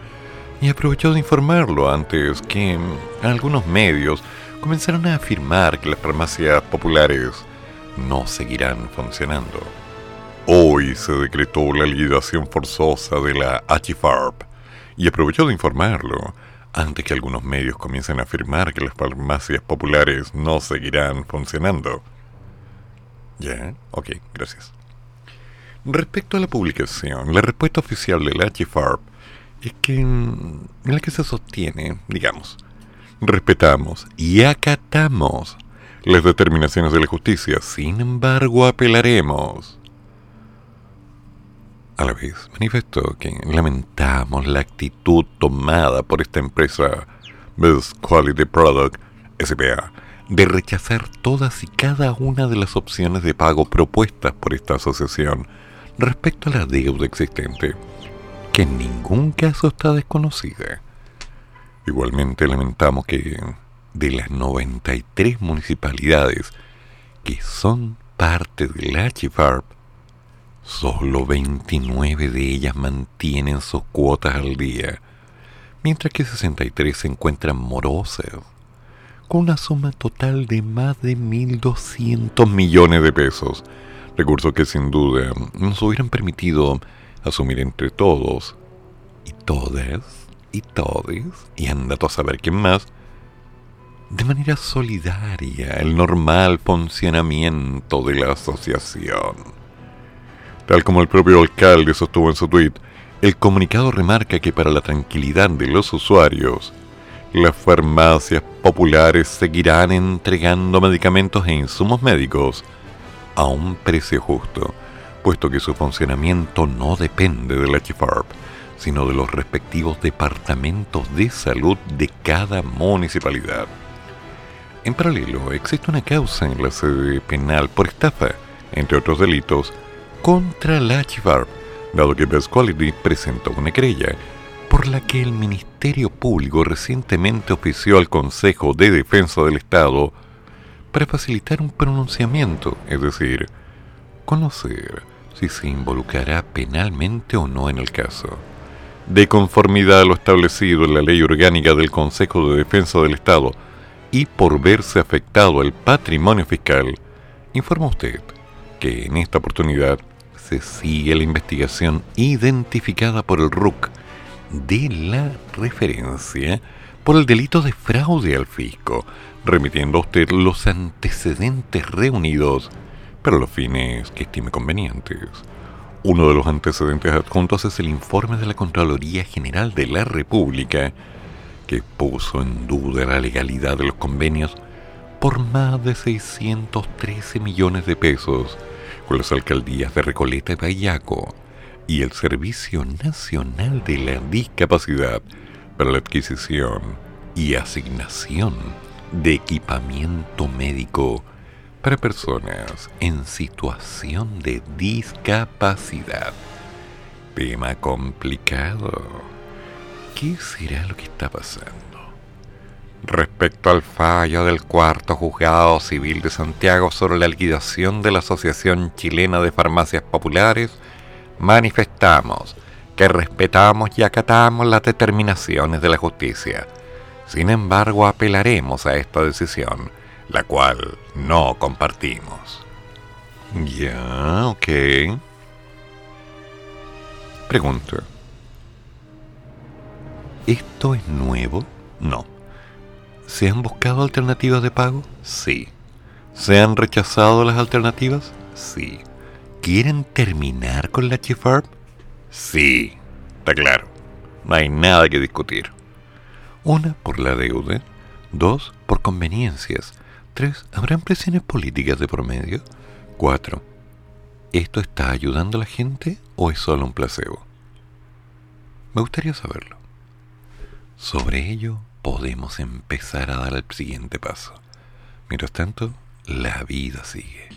Speaker 1: y aprovechó de informarlo antes que algunos medios comenzaron a afirmar que las farmacias populares no seguirán funcionando. Hoy se decretó la liquidación forzosa de la HFARP y aprovechó de informarlo antes que algunos medios comiencen a afirmar que las farmacias populares no seguirán funcionando. ¿Ya? Ok, gracias. Respecto a la publicación, la respuesta oficial de la HFARP es que en la que se sostiene, digamos, respetamos y acatamos las determinaciones de la justicia, sin embargo apelaremos. A la vez, manifestó que lamentamos la actitud tomada por esta empresa Best Quality Product, SPA, de rechazar todas y cada una de las opciones de pago propuestas por esta asociación respecto a la deuda existente que en ningún caso está desconocida. Igualmente lamentamos que de las 93 municipalidades que son parte de la HFARP, solo 29 de ellas mantienen sus cuotas al día, mientras que 63 se encuentran morosas, con una suma total de más de 1.200 millones de pesos, recursos que sin duda nos hubieran permitido asumir entre todos. Y todas y todes, y anda a saber quién más, de manera solidaria el normal funcionamiento de la asociación. Tal como el propio alcalde sostuvo en su tweet, el comunicado remarca que para la tranquilidad de los usuarios, las farmacias populares seguirán entregando medicamentos e insumos médicos a un precio justo puesto que su funcionamiento no depende de la HFARP, sino de los respectivos departamentos de salud de cada municipalidad. En paralelo, existe una causa en la sede penal por estafa, entre otros delitos, contra la HFARP, dado que Best Quality presentó una querella por la que el Ministerio Público recientemente ofició al Consejo de Defensa del Estado para facilitar un pronunciamiento, es decir, conocer si se involucrará penalmente o no en el caso. De conformidad a lo establecido en la ley orgánica del Consejo de Defensa del Estado y por verse afectado el patrimonio fiscal, informa usted que en esta oportunidad se sigue la investigación identificada por el RUC de la referencia por el delito de fraude al fisco, remitiendo a usted los antecedentes reunidos pero los fines que estime convenientes. Uno de los antecedentes adjuntos es el informe de la Contraloría General de la República, que puso en duda la legalidad de los convenios por más de 613 millones de pesos con las alcaldías de Recoleta y Bayaco y el Servicio Nacional de la Discapacidad para la adquisición y asignación de equipamiento médico para personas en situación de discapacidad. Tema complicado. ¿Qué será lo que está pasando? Respecto al fallo del cuarto juzgado civil de Santiago sobre la liquidación de la Asociación Chilena de Farmacias Populares, manifestamos que respetamos y acatamos las determinaciones de la justicia. Sin embargo, apelaremos a esta decisión, la cual no compartimos. Ya, ok. Pregunto. ¿Esto es nuevo? No. ¿Se han buscado alternativas de pago? Sí. ¿Se han rechazado las alternativas? Sí. ¿Quieren terminar con la Chifarm? Sí, está claro. No hay nada que discutir. Una, por la deuda. Dos, por conveniencias. Tres, ¿habrán presiones políticas de promedio? Cuatro, ¿esto está ayudando a la gente o es solo un placebo? Me gustaría saberlo. Sobre ello podemos empezar a dar el siguiente paso. Mientras tanto, la vida sigue.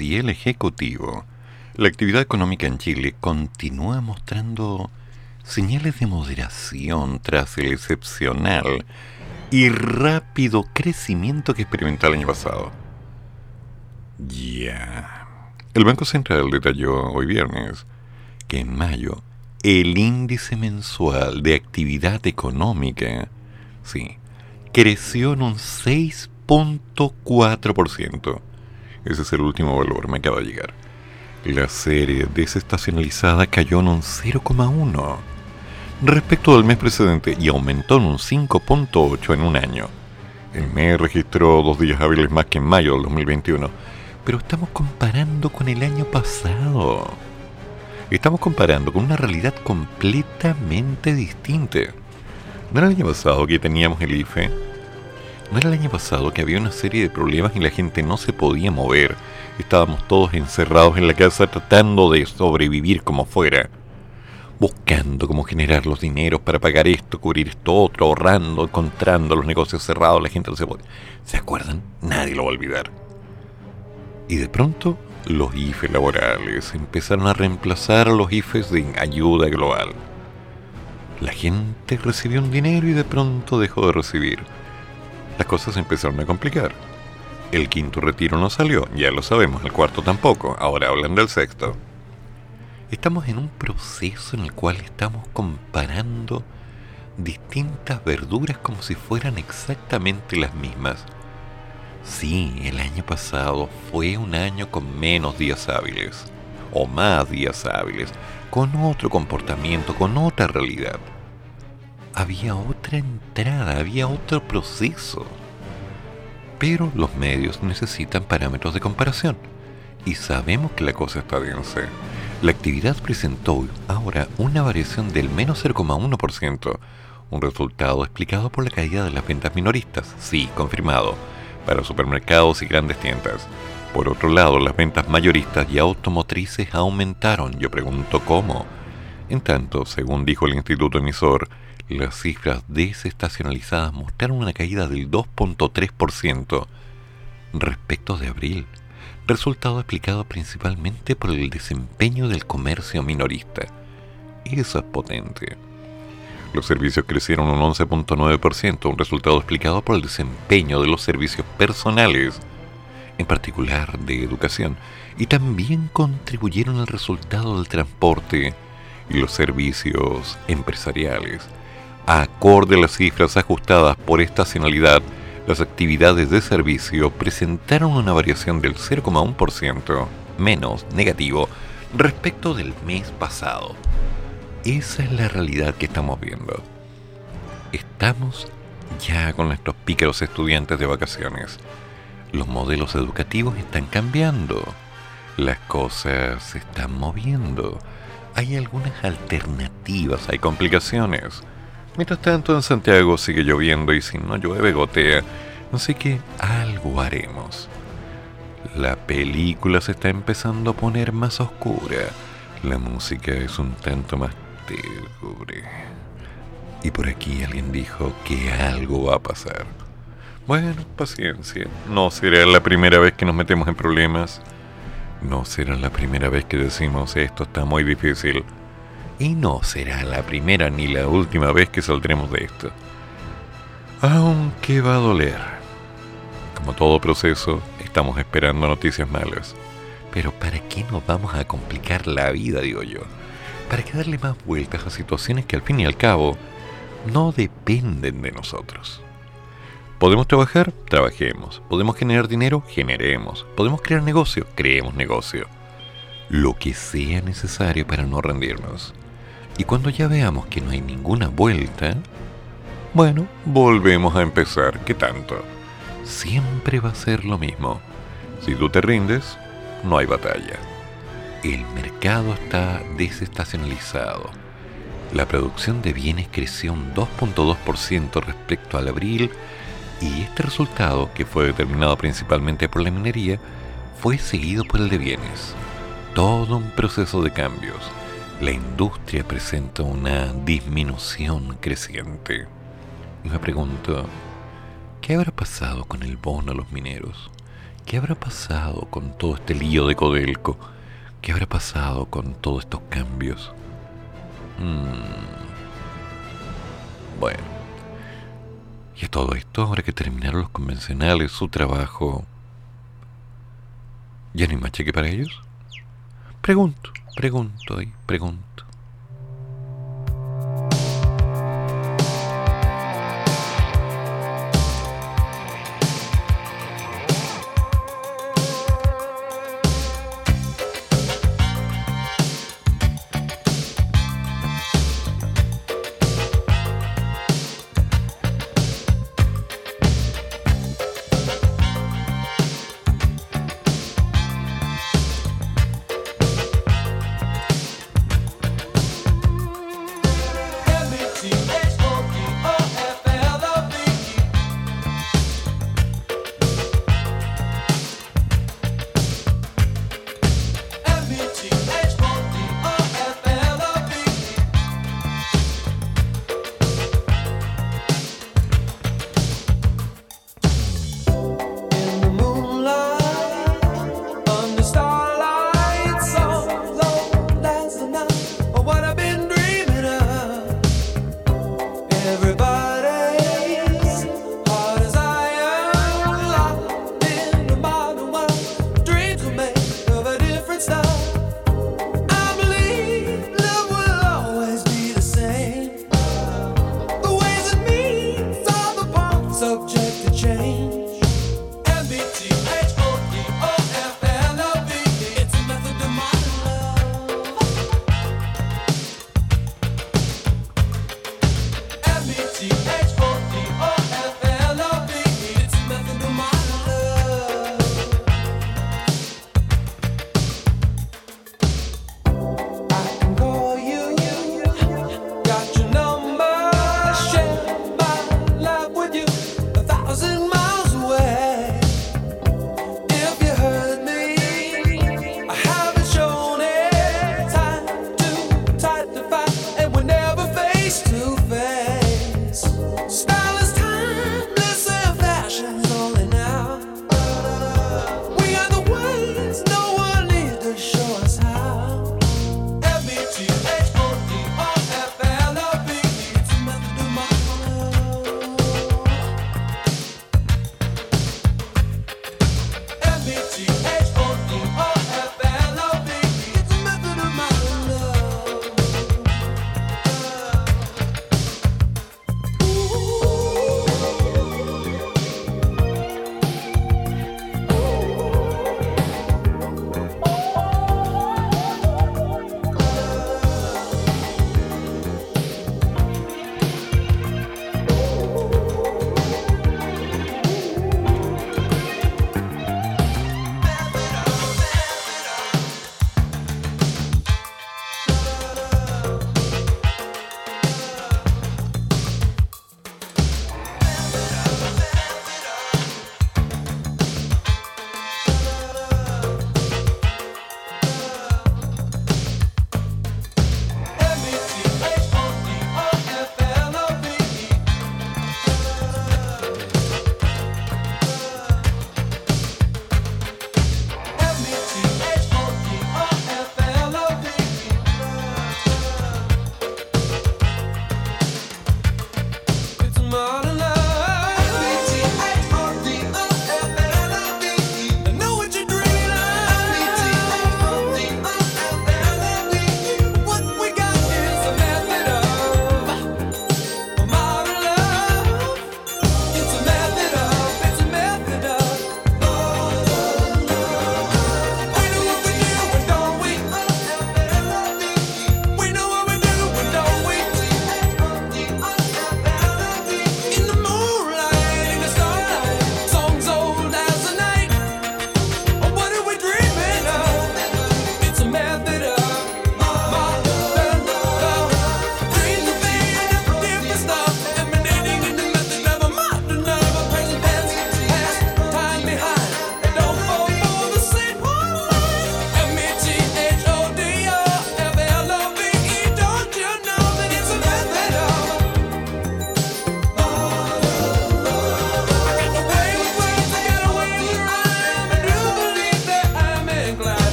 Speaker 1: Y el Ejecutivo, la actividad económica en Chile continúa mostrando señales de moderación tras el excepcional y rápido crecimiento que experimentó el año pasado. Ya. El Banco Central detalló hoy viernes que en mayo el índice mensual de actividad económica, sí, creció en un 6.4%. Ese es el último valor, me acaba de llegar. La serie desestacionalizada cayó en un 0,1 respecto al mes precedente y aumentó en un 5.8 en un año. El mes registró dos días hábiles más que en mayo del 2021, pero estamos comparando con el año pasado. Estamos comparando con una realidad completamente distinta. ¿No era el año pasado que teníamos el IFE? ¿No era el año pasado que había una serie de problemas y la gente no se podía mover? Estábamos todos encerrados en la casa tratando de sobrevivir como fuera buscando cómo generar los dineros para pagar esto, cubrir esto otro, ahorrando, encontrando los negocios cerrados, la gente no se puede. ¿Se acuerdan? Nadie lo va a olvidar. Y de pronto los IFE laborales empezaron a reemplazar a los IFEs de ayuda global. La gente recibió un dinero y de pronto dejó de recibir. Las cosas empezaron a complicar. El quinto retiro no salió, ya lo sabemos, el cuarto tampoco, ahora hablan del sexto. Estamos en un proceso en el cual estamos comparando distintas verduras como si fueran exactamente las mismas. Sí, el año pasado fue un año con menos días hábiles, o más días hábiles, con otro comportamiento, con otra realidad. Había otra entrada, había otro proceso. Pero los medios necesitan parámetros de comparación. Y sabemos que la cosa está densa la actividad presentó ahora una variación del menos 0,1%, un resultado explicado por la caída de las ventas minoristas, sí, confirmado, para supermercados y grandes tiendas. Por otro lado, las ventas mayoristas y automotrices aumentaron. Yo pregunto cómo. En tanto, según dijo el instituto emisor, las cifras desestacionalizadas mostraron una caída del 2.3% respecto de abril resultado explicado principalmente por el desempeño del comercio minorista. Eso es potente. Los servicios crecieron un 11.9%, un resultado explicado por el desempeño de los servicios personales, en particular de educación, y también contribuyeron al resultado del transporte y los servicios empresariales. Acorde a las cifras ajustadas por estacionalidad, las actividades de servicio presentaron una variación del 0,1% menos negativo respecto del mes pasado. Esa es la realidad que estamos viendo. Estamos ya con nuestros pícaros estudiantes de vacaciones. Los modelos educativos están cambiando. Las cosas se están moviendo. Hay algunas alternativas, hay complicaciones. Mientras tanto, en Santiago sigue lloviendo y si no llueve, gotea. Así que algo haremos. La película se está empezando a poner más oscura. La música es un tanto más telubre. Y por aquí alguien dijo que algo va a pasar. Bueno, paciencia. No será la primera vez que nos metemos en problemas. No será la primera vez que decimos esto está muy difícil y no será la primera ni la última vez que saldremos de esto. Aunque va a doler. Como todo proceso, estamos esperando noticias malas. Pero ¿para qué nos vamos a complicar la vida, digo yo? ¿Para qué darle más vueltas a situaciones que al fin y al cabo no dependen de nosotros? ¿Podemos trabajar? Trabajemos. ¿Podemos generar dinero? Generemos. ¿Podemos crear negocio? Creemos negocio. Lo que sea necesario para no rendirnos. Y cuando ya veamos que no hay ninguna vuelta, bueno, volvemos a empezar. ¿Qué tanto? Siempre va a ser lo mismo. Si tú te rindes, no hay batalla. El mercado está desestacionalizado. La producción de bienes creció un 2.2% respecto al abril y este resultado, que fue determinado principalmente por la minería, fue seguido por el de bienes. Todo un proceso de cambios la industria presenta una disminución creciente. Me pregunto, ¿Qué habrá pasado con el bono a los mineros? ¿Qué habrá pasado con todo este lío de Codelco? ¿Qué habrá pasado con todos estos cambios? Mm. Bueno. Y a todo esto, ahora que terminaron los convencionales su trabajo, ¿ya no hay más cheque para ellos? Pregunto, pregunto y pregunto.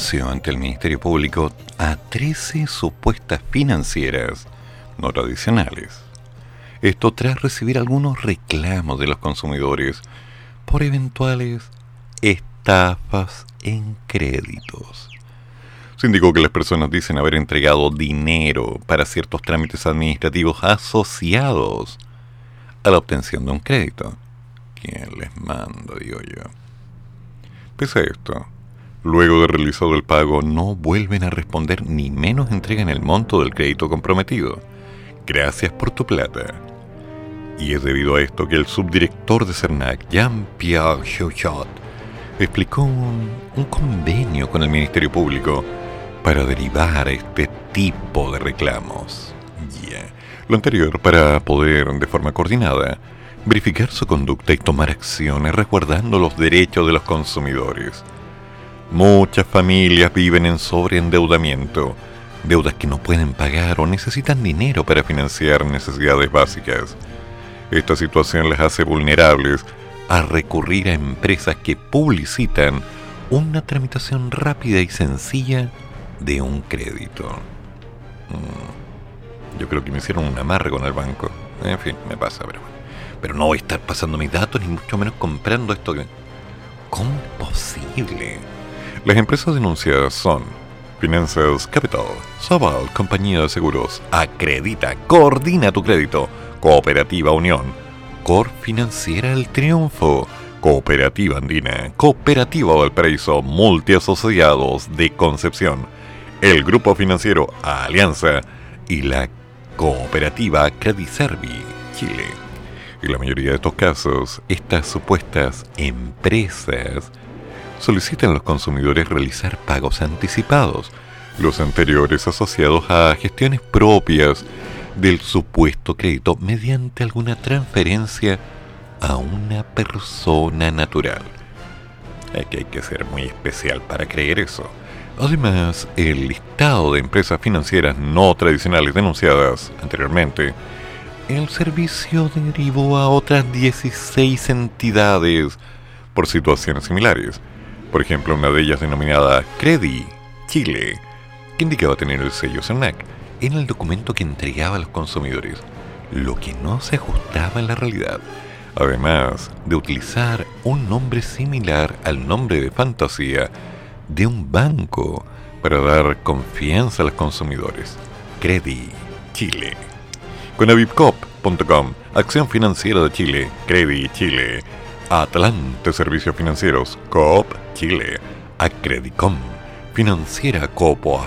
Speaker 1: Ante el Ministerio Público a 13 supuestas financieras no tradicionales. Esto tras recibir algunos reclamos de los consumidores por eventuales estafas en créditos. Se indicó que las personas dicen haber entregado dinero para ciertos trámites administrativos asociados a la obtención de un crédito. ¿Quién les manda, digo yo? Pese a esto, luego de realizado el pago no vuelven a responder ni menos entregan el monto del crédito comprometido. Gracias por tu plata. Y es debido a esto que el subdirector de CERNAC, Jean-Pierre Chauchat, explicó un, un convenio con el Ministerio Público para derivar este tipo de reclamos. Lo anterior para poder, de forma coordinada, verificar su conducta y tomar acciones resguardando los derechos de los consumidores. Muchas familias viven en sobreendeudamiento, deudas que no pueden pagar o necesitan dinero para financiar necesidades básicas. Esta situación les hace vulnerables a recurrir a empresas que publicitan una tramitación rápida y sencilla de un crédito. Mm. Yo creo que me hicieron un amarre con el banco. En fin, me pasa, pero bueno. Pero no voy a estar pasando mis datos, ni mucho menos comprando esto. ¿Cómo es posible? Las empresas denunciadas son Finanzas Capital, Sobal, Compañía de Seguros, Acredita, Coordina tu Crédito, Cooperativa Unión, Cor Financiera El Triunfo, Cooperativa Andina, Cooperativa Valparaíso, Multiasociados de Concepción, el Grupo Financiero Alianza y la Cooperativa Crediservi, Chile. En la mayoría de estos casos, estas supuestas empresas solicitan los consumidores realizar pagos anticipados, los anteriores asociados a gestiones propias del supuesto crédito mediante alguna transferencia a una persona natural. Aquí hay que ser muy especial para creer eso. Además, el listado de empresas financieras no tradicionales denunciadas anteriormente, el servicio derivó a otras 16 entidades por situaciones similares. Por ejemplo, una de ellas denominada Credi Chile, que indicaba tener el sello CERNAC en el documento que entregaba a los consumidores, lo que no se ajustaba en la realidad. Además de utilizar un nombre similar al nombre de fantasía de un banco para dar confianza a los consumidores. Credi Chile. Conavipcop.com, Acción Financiera de Chile, Credi Chile, Atlante Servicios Financieros, Coop Chile, Acredicom, Financiera Copo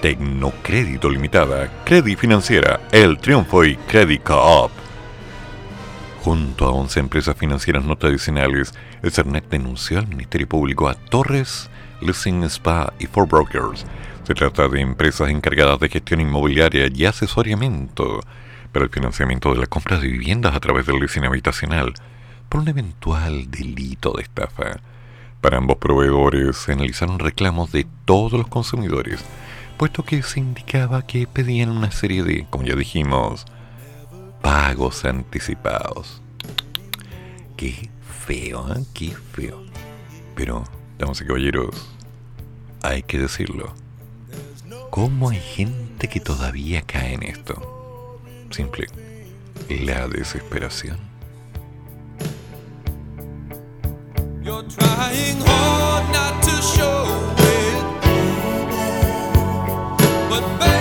Speaker 1: Tecnocrédito Limitada, Credi Financiera, El Triunfo y Credit Coop. Junto a 11 empresas financieras no tradicionales, el CERNET denunció al Ministerio Público a Torres, Leasing Spa y Four Brokers. Se trata de empresas encargadas de gestión inmobiliaria y asesoramiento para el financiamiento de la compra de viviendas a través del leasing habitacional por un eventual delito de estafa. Para ambos proveedores se analizaron reclamos de todos los consumidores, puesto que se indicaba que pedían una serie de, como ya dijimos, pagos anticipados. Qué feo, ¿eh? Qué feo. Pero, damas y caballeros, hay que decirlo. ¿Cómo hay gente que todavía cae en esto? Simple. La desesperación. but baby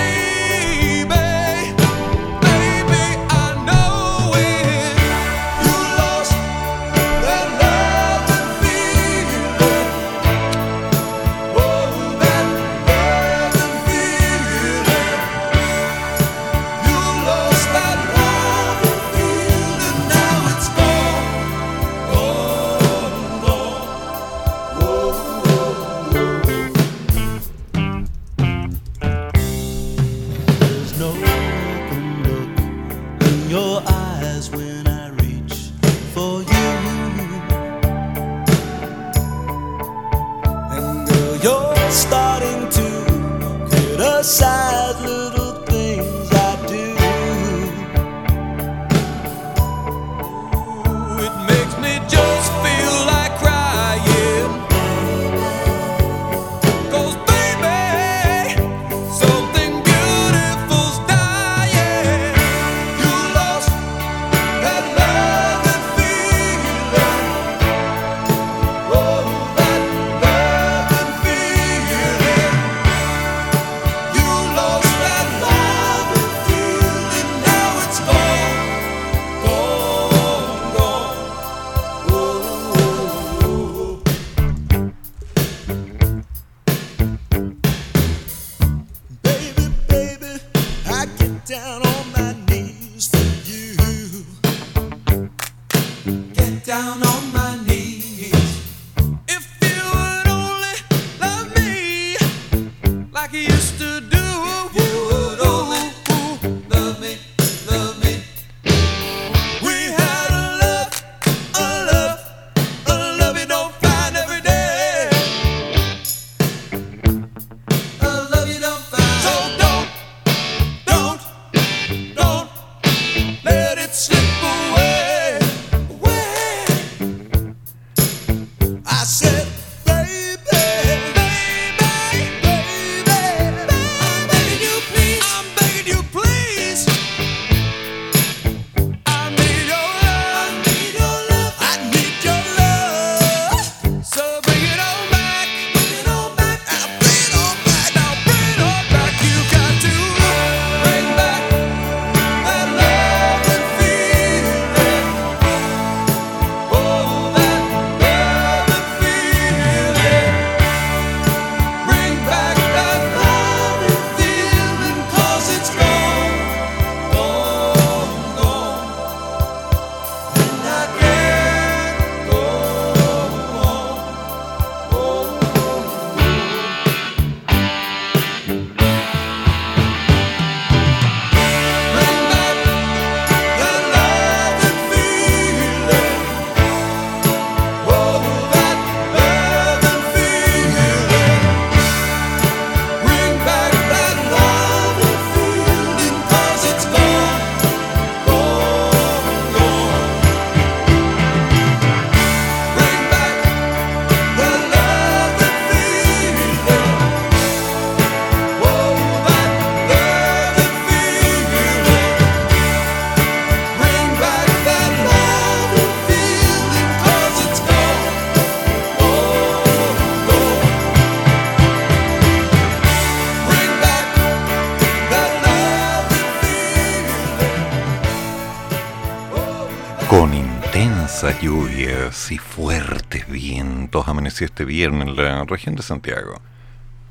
Speaker 1: este viernes en la región de Santiago.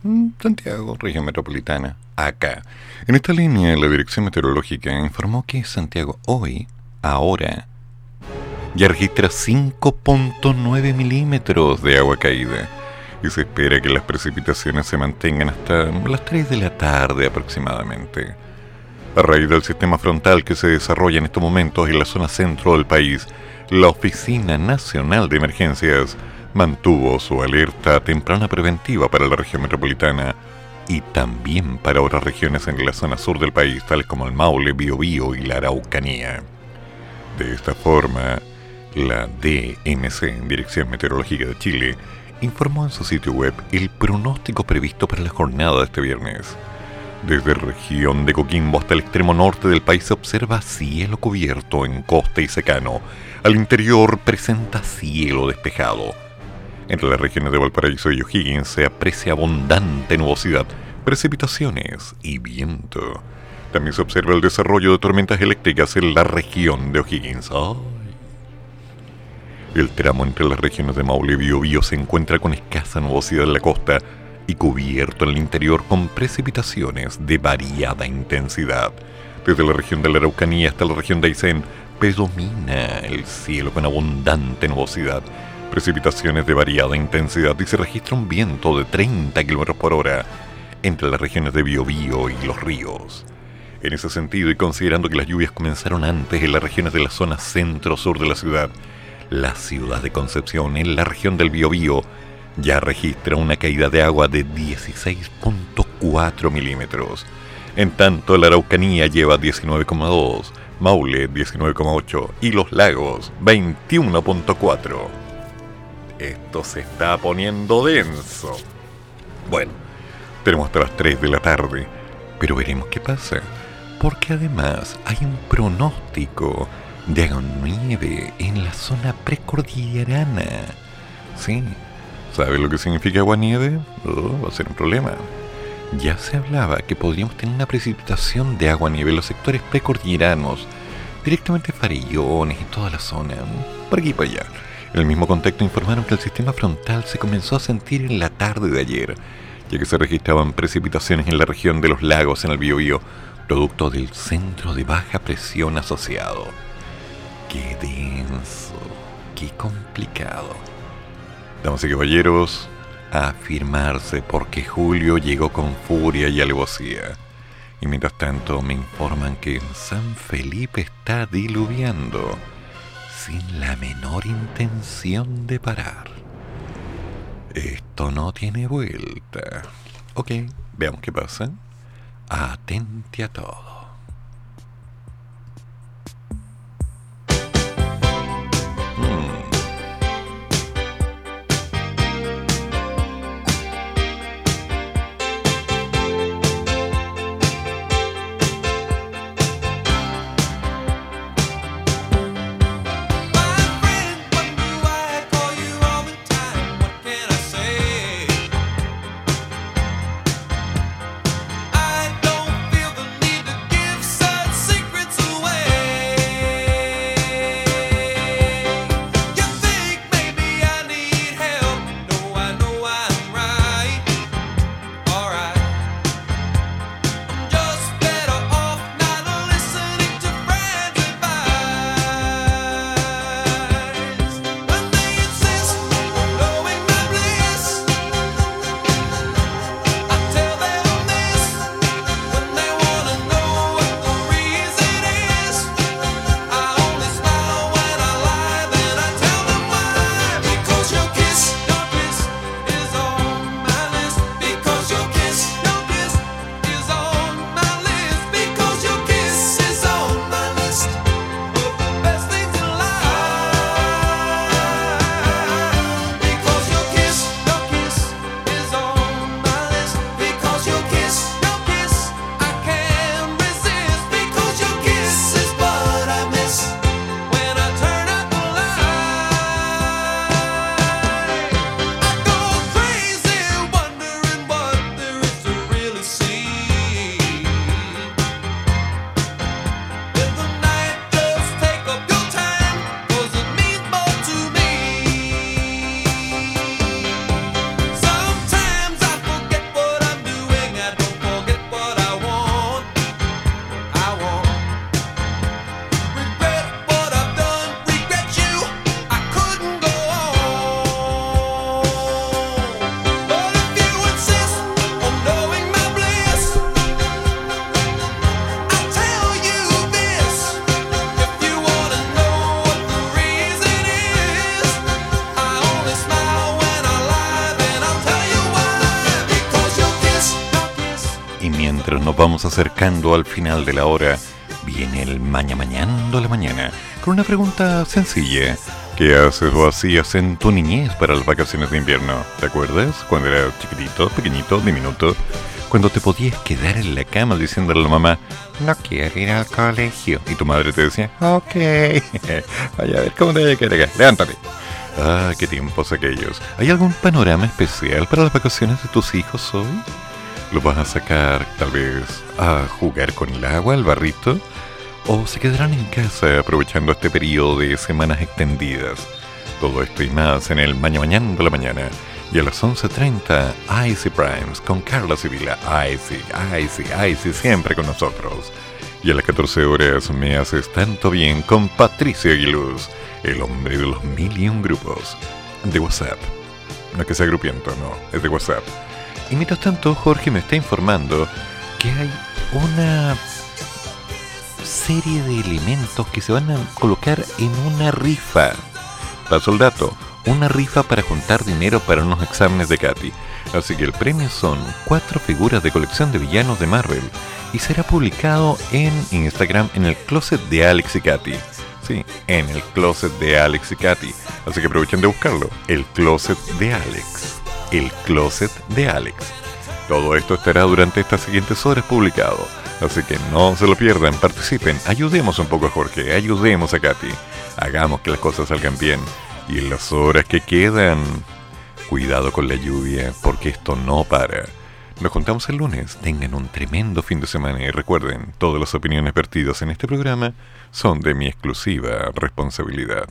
Speaker 1: Mm, Santiago, región metropolitana, acá. En esta línea, la Dirección Meteorológica informó que Santiago hoy, ahora, ya registra 5.9 milímetros de agua caída y se espera que las precipitaciones se mantengan hasta las 3 de la tarde aproximadamente. A raíz del sistema frontal que se desarrolla en estos momentos en la zona centro del país, la Oficina Nacional de Emergencias mantuvo su alerta temprana preventiva para la región metropolitana y también para otras regiones en la zona sur del país, tales como el Maule, Biobío y la Araucanía. De esta forma, la DMC, Dirección Meteorológica de Chile, informó en su sitio web el pronóstico previsto para la jornada de este viernes. Desde la región de Coquimbo hasta el extremo norte del país se observa cielo cubierto en costa y secano. Al interior presenta cielo despejado. Entre las regiones de Valparaíso y O'Higgins se aprecia abundante nubosidad, precipitaciones y viento. También se observa el desarrollo de tormentas eléctricas en la región de O'Higgins. El tramo entre las regiones de Maule y Biobío se encuentra con escasa nubosidad en la costa y cubierto en el interior con precipitaciones de variada intensidad. Desde la región de la Araucanía hasta la región de Aysén predomina el cielo con abundante nubosidad, precipitaciones de variada intensidad y se registra un viento de 30 km por hora entre las regiones de Biobío y los ríos. En ese sentido, y considerando que las lluvias comenzaron antes en las regiones de la zona centro-sur de la ciudad, la ciudad de Concepción, en la región del Biobío, ya registra una caída de agua de 16.4 milímetros. En tanto, la Araucanía lleva 19,2, Maule 19,8 y los lagos 21.4. Esto se está poniendo denso. Bueno, tenemos hasta las 3 de la tarde, pero veremos qué pasa. Porque además hay un pronóstico de agua nieve en la zona precordillerana. Sí, ¿Sabe lo que significa agua-nieve? Oh, va a ser un problema. Ya se hablaba que podríamos tener una precipitación de agua-nieve en los sectores precordilleranos, directamente Farillones y toda la zona, por aquí y por allá. En el mismo contexto informaron que el sistema frontal se comenzó a sentir en la tarde de ayer, ya que se registraban precipitaciones en la región de los lagos en el Biobío, producto del centro de baja presión asociado. Qué denso, qué complicado. Damas y caballeros, a afirmarse porque Julio llegó con furia y alevosía. Y mientras tanto me informan que San Felipe está diluviando sin la menor intención de parar. Esto no tiene vuelta. Ok, veamos qué pasa. Atente a todo. Vamos acercando al final de la hora, viene el maña mañando la mañana con una pregunta sencilla. ¿Qué haces o hacías en tu niñez para las vacaciones de invierno? ¿Te acuerdas? Cuando eras chiquitito, pequeñito, diminuto. Cuando te podías quedar en la cama diciéndole a la mamá, no quiero ir al colegio. Y tu madre te decía, ok, vaya a ver cómo te voy a quedar acá. Levántate. Ah, qué tiempos aquellos. ¿Hay algún panorama especial para las vacaciones de tus hijos hoy? ¿Los vas a sacar tal vez a jugar con el agua, el barrito? ¿O se quedarán en casa aprovechando este periodo de semanas extendidas? Todo esto y más en el Mañana Mañana de la Mañana. Y a las 11.30, Icy Primes con Carla Sibila. Icy, Icy, Icy, siempre con nosotros. Y a las 14 horas me haces tanto bien con Patricia Aguiluz, el hombre de los mil y un grupos de WhatsApp. No es que sea grupiento, no, es de WhatsApp. Y mientras tanto, Jorge me está informando que hay una serie de elementos que se van a colocar en una rifa. Paso el dato, una rifa para juntar dinero para unos exámenes de Katy. Así que el premio son cuatro figuras de colección de villanos de Marvel y será publicado en Instagram en el closet de Alex y Katy. Sí, en el closet de Alex y Katy. Así que aprovechen de buscarlo. El closet de Alex el Closet de Alex. Todo esto estará durante estas siguientes horas publicado, así que no se lo pierdan, participen, ayudemos un poco a Jorge, ayudemos a Katy, hagamos que las cosas salgan bien. Y en las horas que quedan, cuidado con la lluvia, porque esto no para. Nos contamos el lunes, tengan un tremendo fin de semana y recuerden, todas las opiniones vertidas en este programa son de mi exclusiva responsabilidad.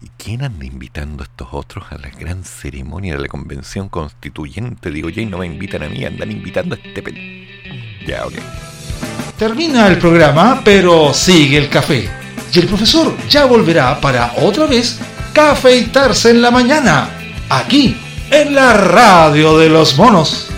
Speaker 1: ¿Y quién anda invitando a estos otros a la gran ceremonia de la convención constituyente? Digo, ya y no me invitan a mí, andan invitando a este... Pen... Ya, ok.
Speaker 4: Termina el programa, pero sigue el café. Y el profesor ya volverá para otra vez cafeitarse en la mañana, aquí, en la radio de los monos.